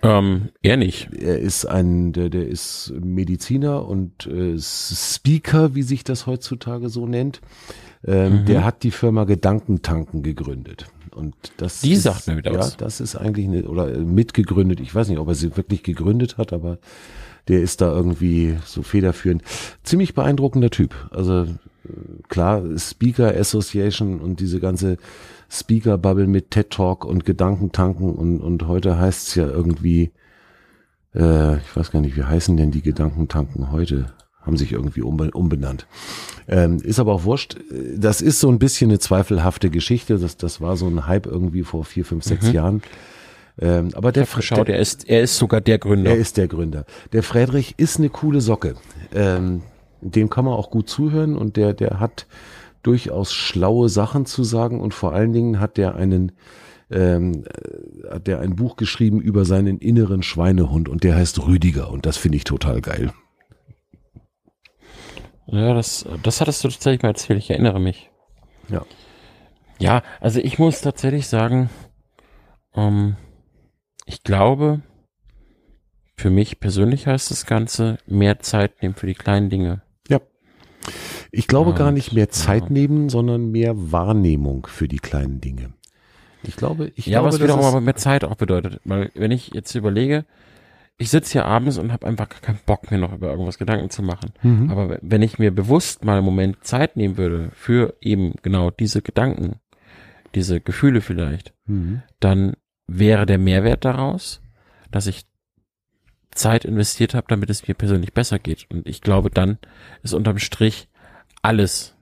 Ähm, eher nicht. Er ist ein, der, der ist Mediziner und äh, Speaker, wie sich das heutzutage so nennt. Ähm, Mhm. Der hat die Firma Gedankentanken gegründet. Und das Die ist, sagt mir wieder ja, was. das ist eigentlich eine, oder äh, mitgegründet. Ich weiß nicht, ob er sie wirklich gegründet hat, aber der ist da irgendwie so federführend. Ziemlich beeindruckender Typ. Also äh, klar, Speaker Association und diese ganze Speaker-Bubble mit TED Talk und Gedankentanken und, und heute heißt's ja irgendwie, äh, ich weiß gar nicht, wie heißen denn die Gedankentanken heute? Haben sich irgendwie umbe umbenannt. Ähm, ist aber auch wurscht. Das ist so ein bisschen eine zweifelhafte Geschichte. Das, das war so ein Hype irgendwie vor vier, fünf, sechs Mhm. Jahren. Ähm, aber der, Ich habe geschaut, er ist, er ist sogar der Gründer. er ist der Gründer. Der Friedrich ist eine coole Socke. Ähm, dem kann man auch gut zuhören und der, der hat durchaus schlaue Sachen zu sagen und vor allen Dingen hat der einen, ähm, äh, hat der ein Buch geschrieben über seinen inneren Schweinehund und der heißt Rüdiger und das finde ich total geil. Ja, das, das hattest du tatsächlich mal erzählt, ich erinnere mich. Ja. Ja, also ich muss tatsächlich sagen, ähm, ich glaube, für mich persönlich heißt das Ganze mehr Zeit nehmen für die kleinen Dinge. Ja. Ich glaube Und, gar nicht mehr Zeit ja. nehmen, sondern mehr Wahrnehmung für die kleinen Dinge. Ich glaube, ich ja, glaube, was wiederum aber mehr Zeit auch bedeutet. Weil wenn ich jetzt überlege, ich sitze hier abends und habe einfach gar keinen Bock mir noch über irgendwas Gedanken zu machen. Mhm. Aber wenn ich mir bewusst mal einen Moment Zeit nehmen würde für eben genau diese Gedanken, diese Gefühle vielleicht, Mhm. dann wäre der Mehrwert daraus, dass ich Zeit investiert habe, damit es mir persönlich besser geht. Und ich glaube, dann ist unterm Strich alles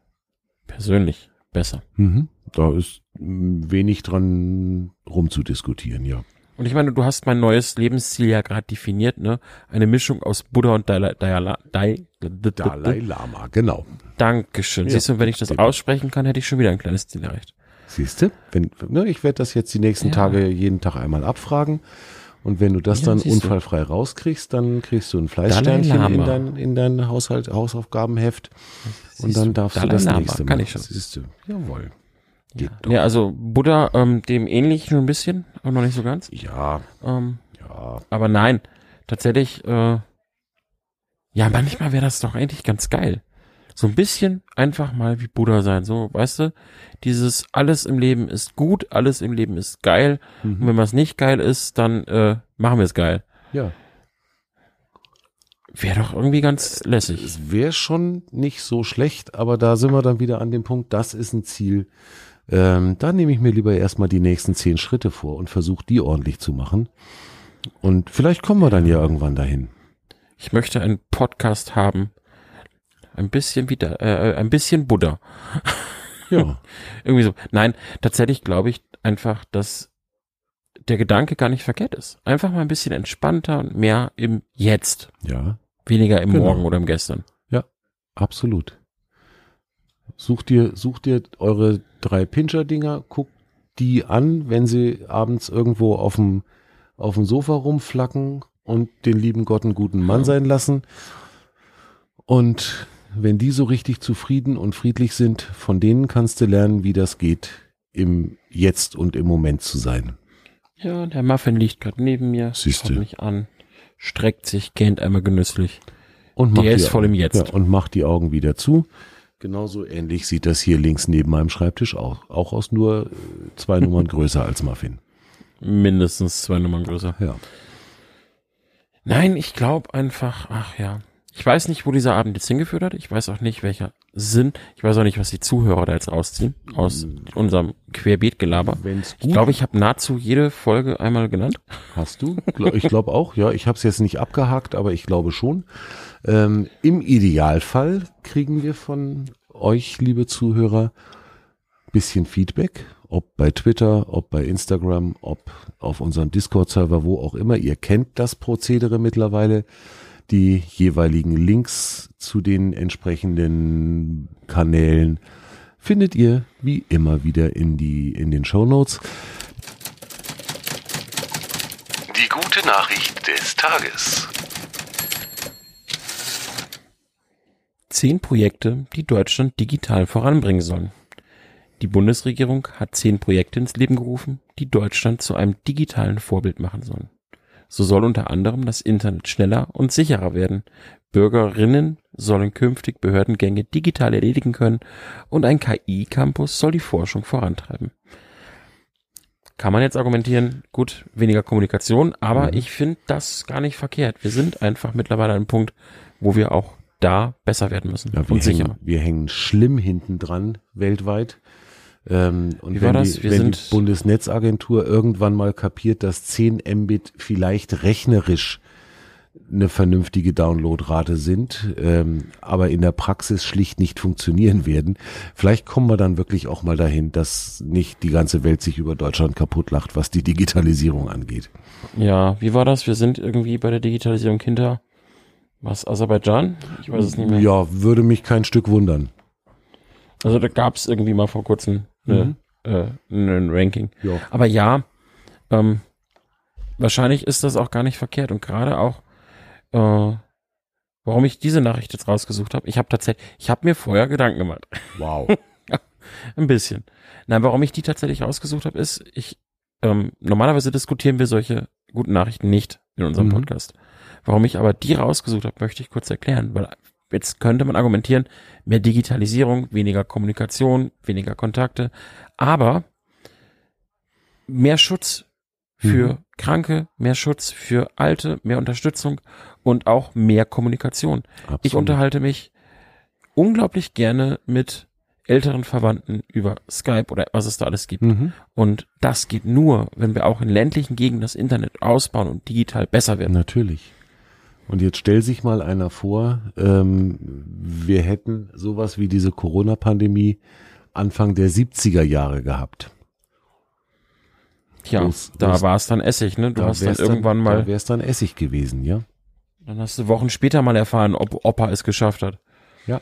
persönlich besser. Mhm. Da ist wenig dran rumzudiskutieren, ja. Und ich meine, du hast mein neues Lebensziel ja gerade definiert, ne? Eine Mischung aus Buddha und Dalai, Dalai, Dalai, Dalai Lama, genau. Dankeschön. Ja, Siehst du, wenn ich das aussprechen kann, hätte ich schon wieder ein kleines Ziel erreicht. Siehst du? Wenn, ne, ich werde das jetzt die nächsten Ja. Tage jeden Tag einmal abfragen. Und wenn du das Ja, dann siehst du. unfallfrei rauskriegst, dann kriegst du ein Fleißsternchen in dein, in dein Haushalt, Hausaufgabenheft. Und dann darfst du das Lama, nächste kann machen. ich schon. Siehst du? Jawohl. Geht Ja, doch. ja, also Buddha, ähm, dem ähnlich schon ein bisschen, aber noch nicht so ganz. Ja, Ähm, ja. aber nein, tatsächlich, äh, ja, manchmal wäre das doch eigentlich ganz geil. So ein bisschen einfach mal wie Buddha sein, so, weißt du, dieses alles im Leben ist gut, alles im Leben ist geil. Und Mhm. wenn was nicht geil ist, dann äh, machen wir es geil. Ja. Wäre doch irgendwie ganz lässig. Es wäre schon nicht so schlecht, aber da sind wir dann wieder an dem Punkt, das ist ein Ziel. Ähm, da nehme ich mir lieber erstmal die nächsten zehn Schritte vor und versuche die ordentlich zu machen. Und vielleicht kommen wir dann ja irgendwann dahin. Ich möchte einen Podcast haben. Ein bisschen wieder, äh, ein bisschen Buddha. Ja. Irgendwie so. Nein, tatsächlich glaube ich einfach, dass der Gedanke gar nicht verkehrt ist. Einfach mal ein bisschen entspannter und mehr im Jetzt. ja, Weniger im Genau. Morgen oder im Gestern. absolut. Sucht dir, sucht dir eure drei Pinscher-Dinger, guckt die an, wenn sie abends irgendwo auf dem, auf dem Sofa rumflacken und den lieben Gott einen guten Mann Ja. sein lassen. Und wenn die so richtig zufrieden und friedlich sind, von denen kannst du lernen, wie das geht, im Jetzt und im Moment zu sein. Ja, der Muffin liegt gerade neben mir, Siehste. schaut mich an, streckt sich, gähnt einmal genüsslich. Und Der macht ist die- voll im Jetzt. Ja, und macht die Augen wieder zu. Genauso ähnlich sieht das hier links neben meinem Schreibtisch auch. Auch aus nur äh, zwei Nummern größer als Muffin. Mindestens zwei Nummern größer. Ja. Nein, ich glaube einfach, ach ja. Ich weiß nicht, wo dieser Abend jetzt hingeführt hat. Ich weiß auch nicht, welcher Sinn. Ich weiß auch nicht, was die Zuhörer da jetzt rausziehen aus unserem Querbeet-Gelaber. Ich glaube, ich habe nahezu jede Folge einmal genannt. hast du, ich glaube auch, ja, ich habe es jetzt nicht abgehakt, aber ich glaube schon. Ähm, Im Idealfall kriegen wir von euch, liebe Zuhörer, bisschen Feedback, ob bei Twitter, ob bei Instagram, ob auf unserem Discord-Server, wo auch immer. Ihr kennt das Prozedere mittlerweile. Die jeweiligen Links zu den entsprechenden Kanälen findet ihr wie immer wieder in die in den Show Notes. Die gute Nachricht des Tages. Zehn Projekte, die Deutschland digital voranbringen sollen. Die Bundesregierung hat zehn Projekte ins Leben gerufen, die Deutschland zu einem digitalen Vorbild machen sollen. So soll unter anderem das Internet schneller und sicherer werden. Bürgerinnen sollen künftig Behördengänge digital erledigen können und ein KI-Campus soll die Forschung vorantreiben. Kann man jetzt argumentieren, gut, weniger Kommunikation, aber Mhm. ich finde das gar nicht verkehrt. Wir sind einfach mittlerweile an einem Punkt, wo wir auch da besser werden müssen Ja, wir, und hängen, wir hängen schlimm hinten dran weltweit. Ähm, und Wie wenn? Die, wenn die Bundesnetzagentur irgendwann mal kapiert, dass 10 Mbit vielleicht rechnerisch eine vernünftige Downloadrate sind, ähm, aber in der Praxis schlicht nicht funktionieren werden. Vielleicht kommen wir dann wirklich auch mal dahin, dass nicht die ganze Welt sich über Deutschland kaputt lacht, was die Digitalisierung angeht. Ja, wie war das? Wir sind irgendwie bei der Digitalisierung hinter was, Aserbaidschan? Ich weiß es nicht mehr. Ja, würde mich kein Stück wundern. Also da gab es irgendwie mal vor kurzem eine, äh, ein Ranking. Ja. Aber ja, ähm, wahrscheinlich ist das auch gar nicht verkehrt und gerade auch, äh, warum ich diese Nachricht jetzt rausgesucht habe. Ich habe tatsächlich, ich habe mir vorher Gedanken gemacht, Wow. ein bisschen. Nein, warum ich die tatsächlich rausgesucht habe, ist, ich ähm, normalerweise diskutieren wir solche guten Nachrichten nicht in unserem Mhm. Podcast. Warum ich aber die rausgesucht habe, möchte ich kurz erklären, weil jetzt könnte man argumentieren, mehr Digitalisierung, weniger Kommunikation, weniger Kontakte, aber mehr Schutz für Mhm. Kranke, mehr Schutz für Alte, mehr Unterstützung und auch mehr Kommunikation. Absolut. Ich unterhalte mich unglaublich gerne mit älteren Verwandten über Skype oder was es da alles gibt. Mhm. Und das geht nur, wenn wir auch in ländlichen Gegenden das Internet ausbauen und digital besser werden. Natürlich. Und jetzt stell sich mal einer vor, ähm, wir hätten sowas wie diese Corona-Pandemie Anfang der 70er Jahre gehabt. Tja, Wo's- da war es dann Essig, ne? Du hast dann irgendwann Da mal, wäre es dann Essig gewesen, ja? dann hast du Wochen später mal erfahren, ob Opa es geschafft hat. Ja.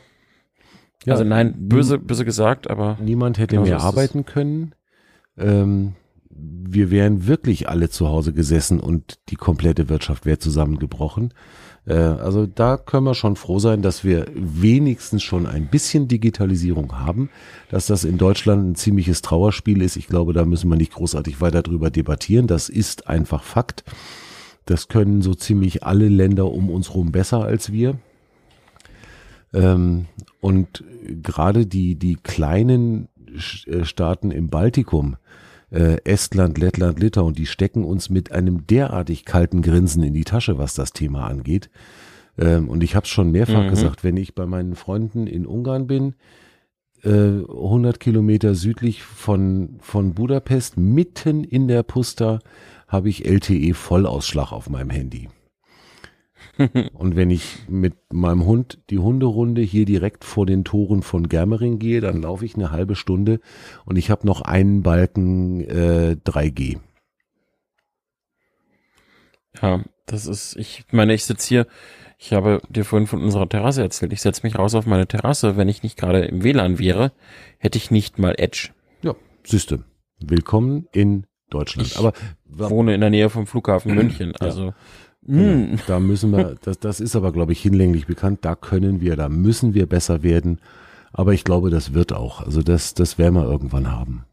also nein, nie- böse, böse gesagt, aber Niemand hätte Genau so mehr es. arbeiten können. Ähm, wir wären wirklich alle zu Hause gesessen und die komplette Wirtschaft wäre zusammengebrochen. Äh, also da können wir schon froh sein, dass wir wenigstens schon ein bisschen Digitalisierung haben. Dass das in Deutschland ein ziemliches Trauerspiel ist, ich glaube, da müssen wir nicht großartig weiter drüber debattieren. Das ist einfach Fakt. Das können so ziemlich alle Länder um uns rum besser als wir. Ähm, und gerade die, die kleinen äh, Staaten im Baltikum, äh, Estland, Lettland, Litauen, die stecken uns mit einem derartig kalten Grinsen in die Tasche, was das Thema angeht. Ähm, und ich habe es schon mehrfach Mhm. gesagt, wenn ich bei meinen Freunden in Ungarn bin, äh, 100 Kilometer südlich von, von Budapest, mitten in der Pusta, habe ich LTE Vollausschlag auf meinem Handy. Und wenn ich mit meinem Hund die Hunderunde hier direkt vor den Toren von Germering gehe, dann laufe ich eine halbe Stunde und ich habe noch einen Balken äh, 3G. ja, das ist, ich meine, ich sitze hier, ich habe dir vorhin von unserer Terrasse erzählt, ich setze mich raus auf meine Terrasse, wenn ich nicht gerade im WLAN wäre, hätte ich nicht mal Edge. Ja, System. Willkommen in Deutschland. Ich Aber Ich wohne in der Nähe vom Flughafen München, also Genau. Da müssen wir, das, das ist aber, glaube ich, hinlänglich bekannt. Da können wir, da müssen wir besser werden. Aber ich glaube, das wird auch. Also das, das werden wir irgendwann haben.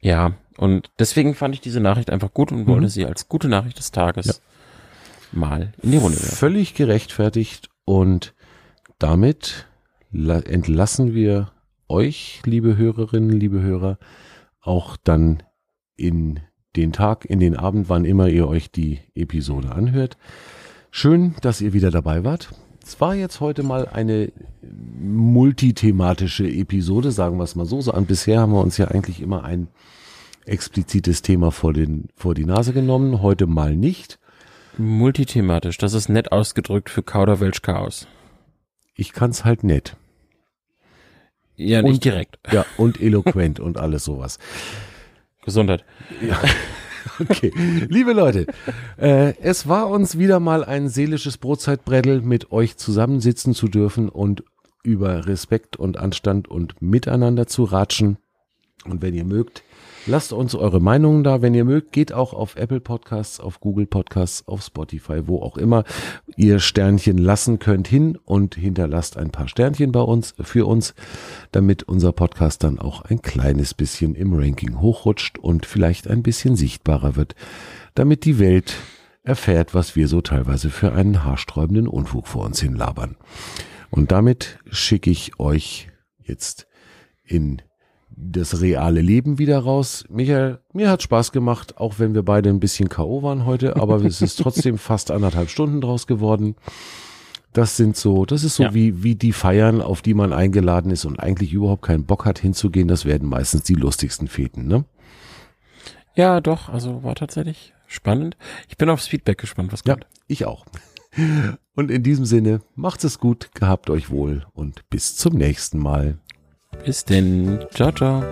Ja, und deswegen fand ich diese Nachricht einfach gut und wollte sie als gute Nachricht des Tages Ja. mal in die Runde werfen. Völlig gerechtfertigt und damit la- entlassen wir euch, liebe Hörerinnen, liebe Hörer, auch dann in den Tag, in den Abend, wann immer ihr euch die Episode anhört. Schön, dass ihr wieder dabei wart. Es war jetzt heute mal eine multithematische Episode, sagen wir es mal so. so an bisher haben wir uns ja eigentlich immer ein explizites Thema vor, den, vor die Nase genommen, heute mal nicht. Multithematisch, das ist nett ausgedrückt für Kauderwelsch Chaos. Ich kann's halt nett. Ja, Und- nicht direkt. Ja, und eloquent und alles sowas. Gesundheit. Okay, liebe Leute, äh, es war uns wieder mal ein seelisches Brotzeitbrettel, mit euch zusammensitzen zu dürfen und über Respekt und Anstand und miteinander zu ratschen. Und wenn ihr mögt, lasst uns eure Meinungen da. Wenn ihr mögt, geht auch auf Apple Podcasts, auf Google Podcasts, auf Spotify, wo auch immer ihr Sternchen lassen könnt hin und hinterlasst ein paar Sternchen bei uns, für uns, damit unser Podcast dann auch ein kleines bisschen im Ranking hochrutscht und vielleicht ein bisschen sichtbarer wird, damit die Welt erfährt, was wir so teilweise für einen haarsträubenden Unfug vor uns hinlabern. Und damit schicke ich euch jetzt in das reale Leben wieder raus. Michael, mir hat Spaß gemacht, auch wenn wir beide ein bisschen K.O. waren heute, aber es ist trotzdem fast anderthalb Stunden draus geworden. Das sind so, das ist so Ja. wie, wie die Feiern, auf die man eingeladen ist und eigentlich überhaupt keinen Bock hat hinzugehen. Das werden meistens die lustigsten Feten, ne? Ja, doch, also war tatsächlich spannend. Ich bin aufs Feedback gespannt, was Ja, kommt. ich auch. Und in diesem Sinne, macht's es gut, gehabt euch wohl und bis zum nächsten Mal. Bis denn. Ciao, ciao.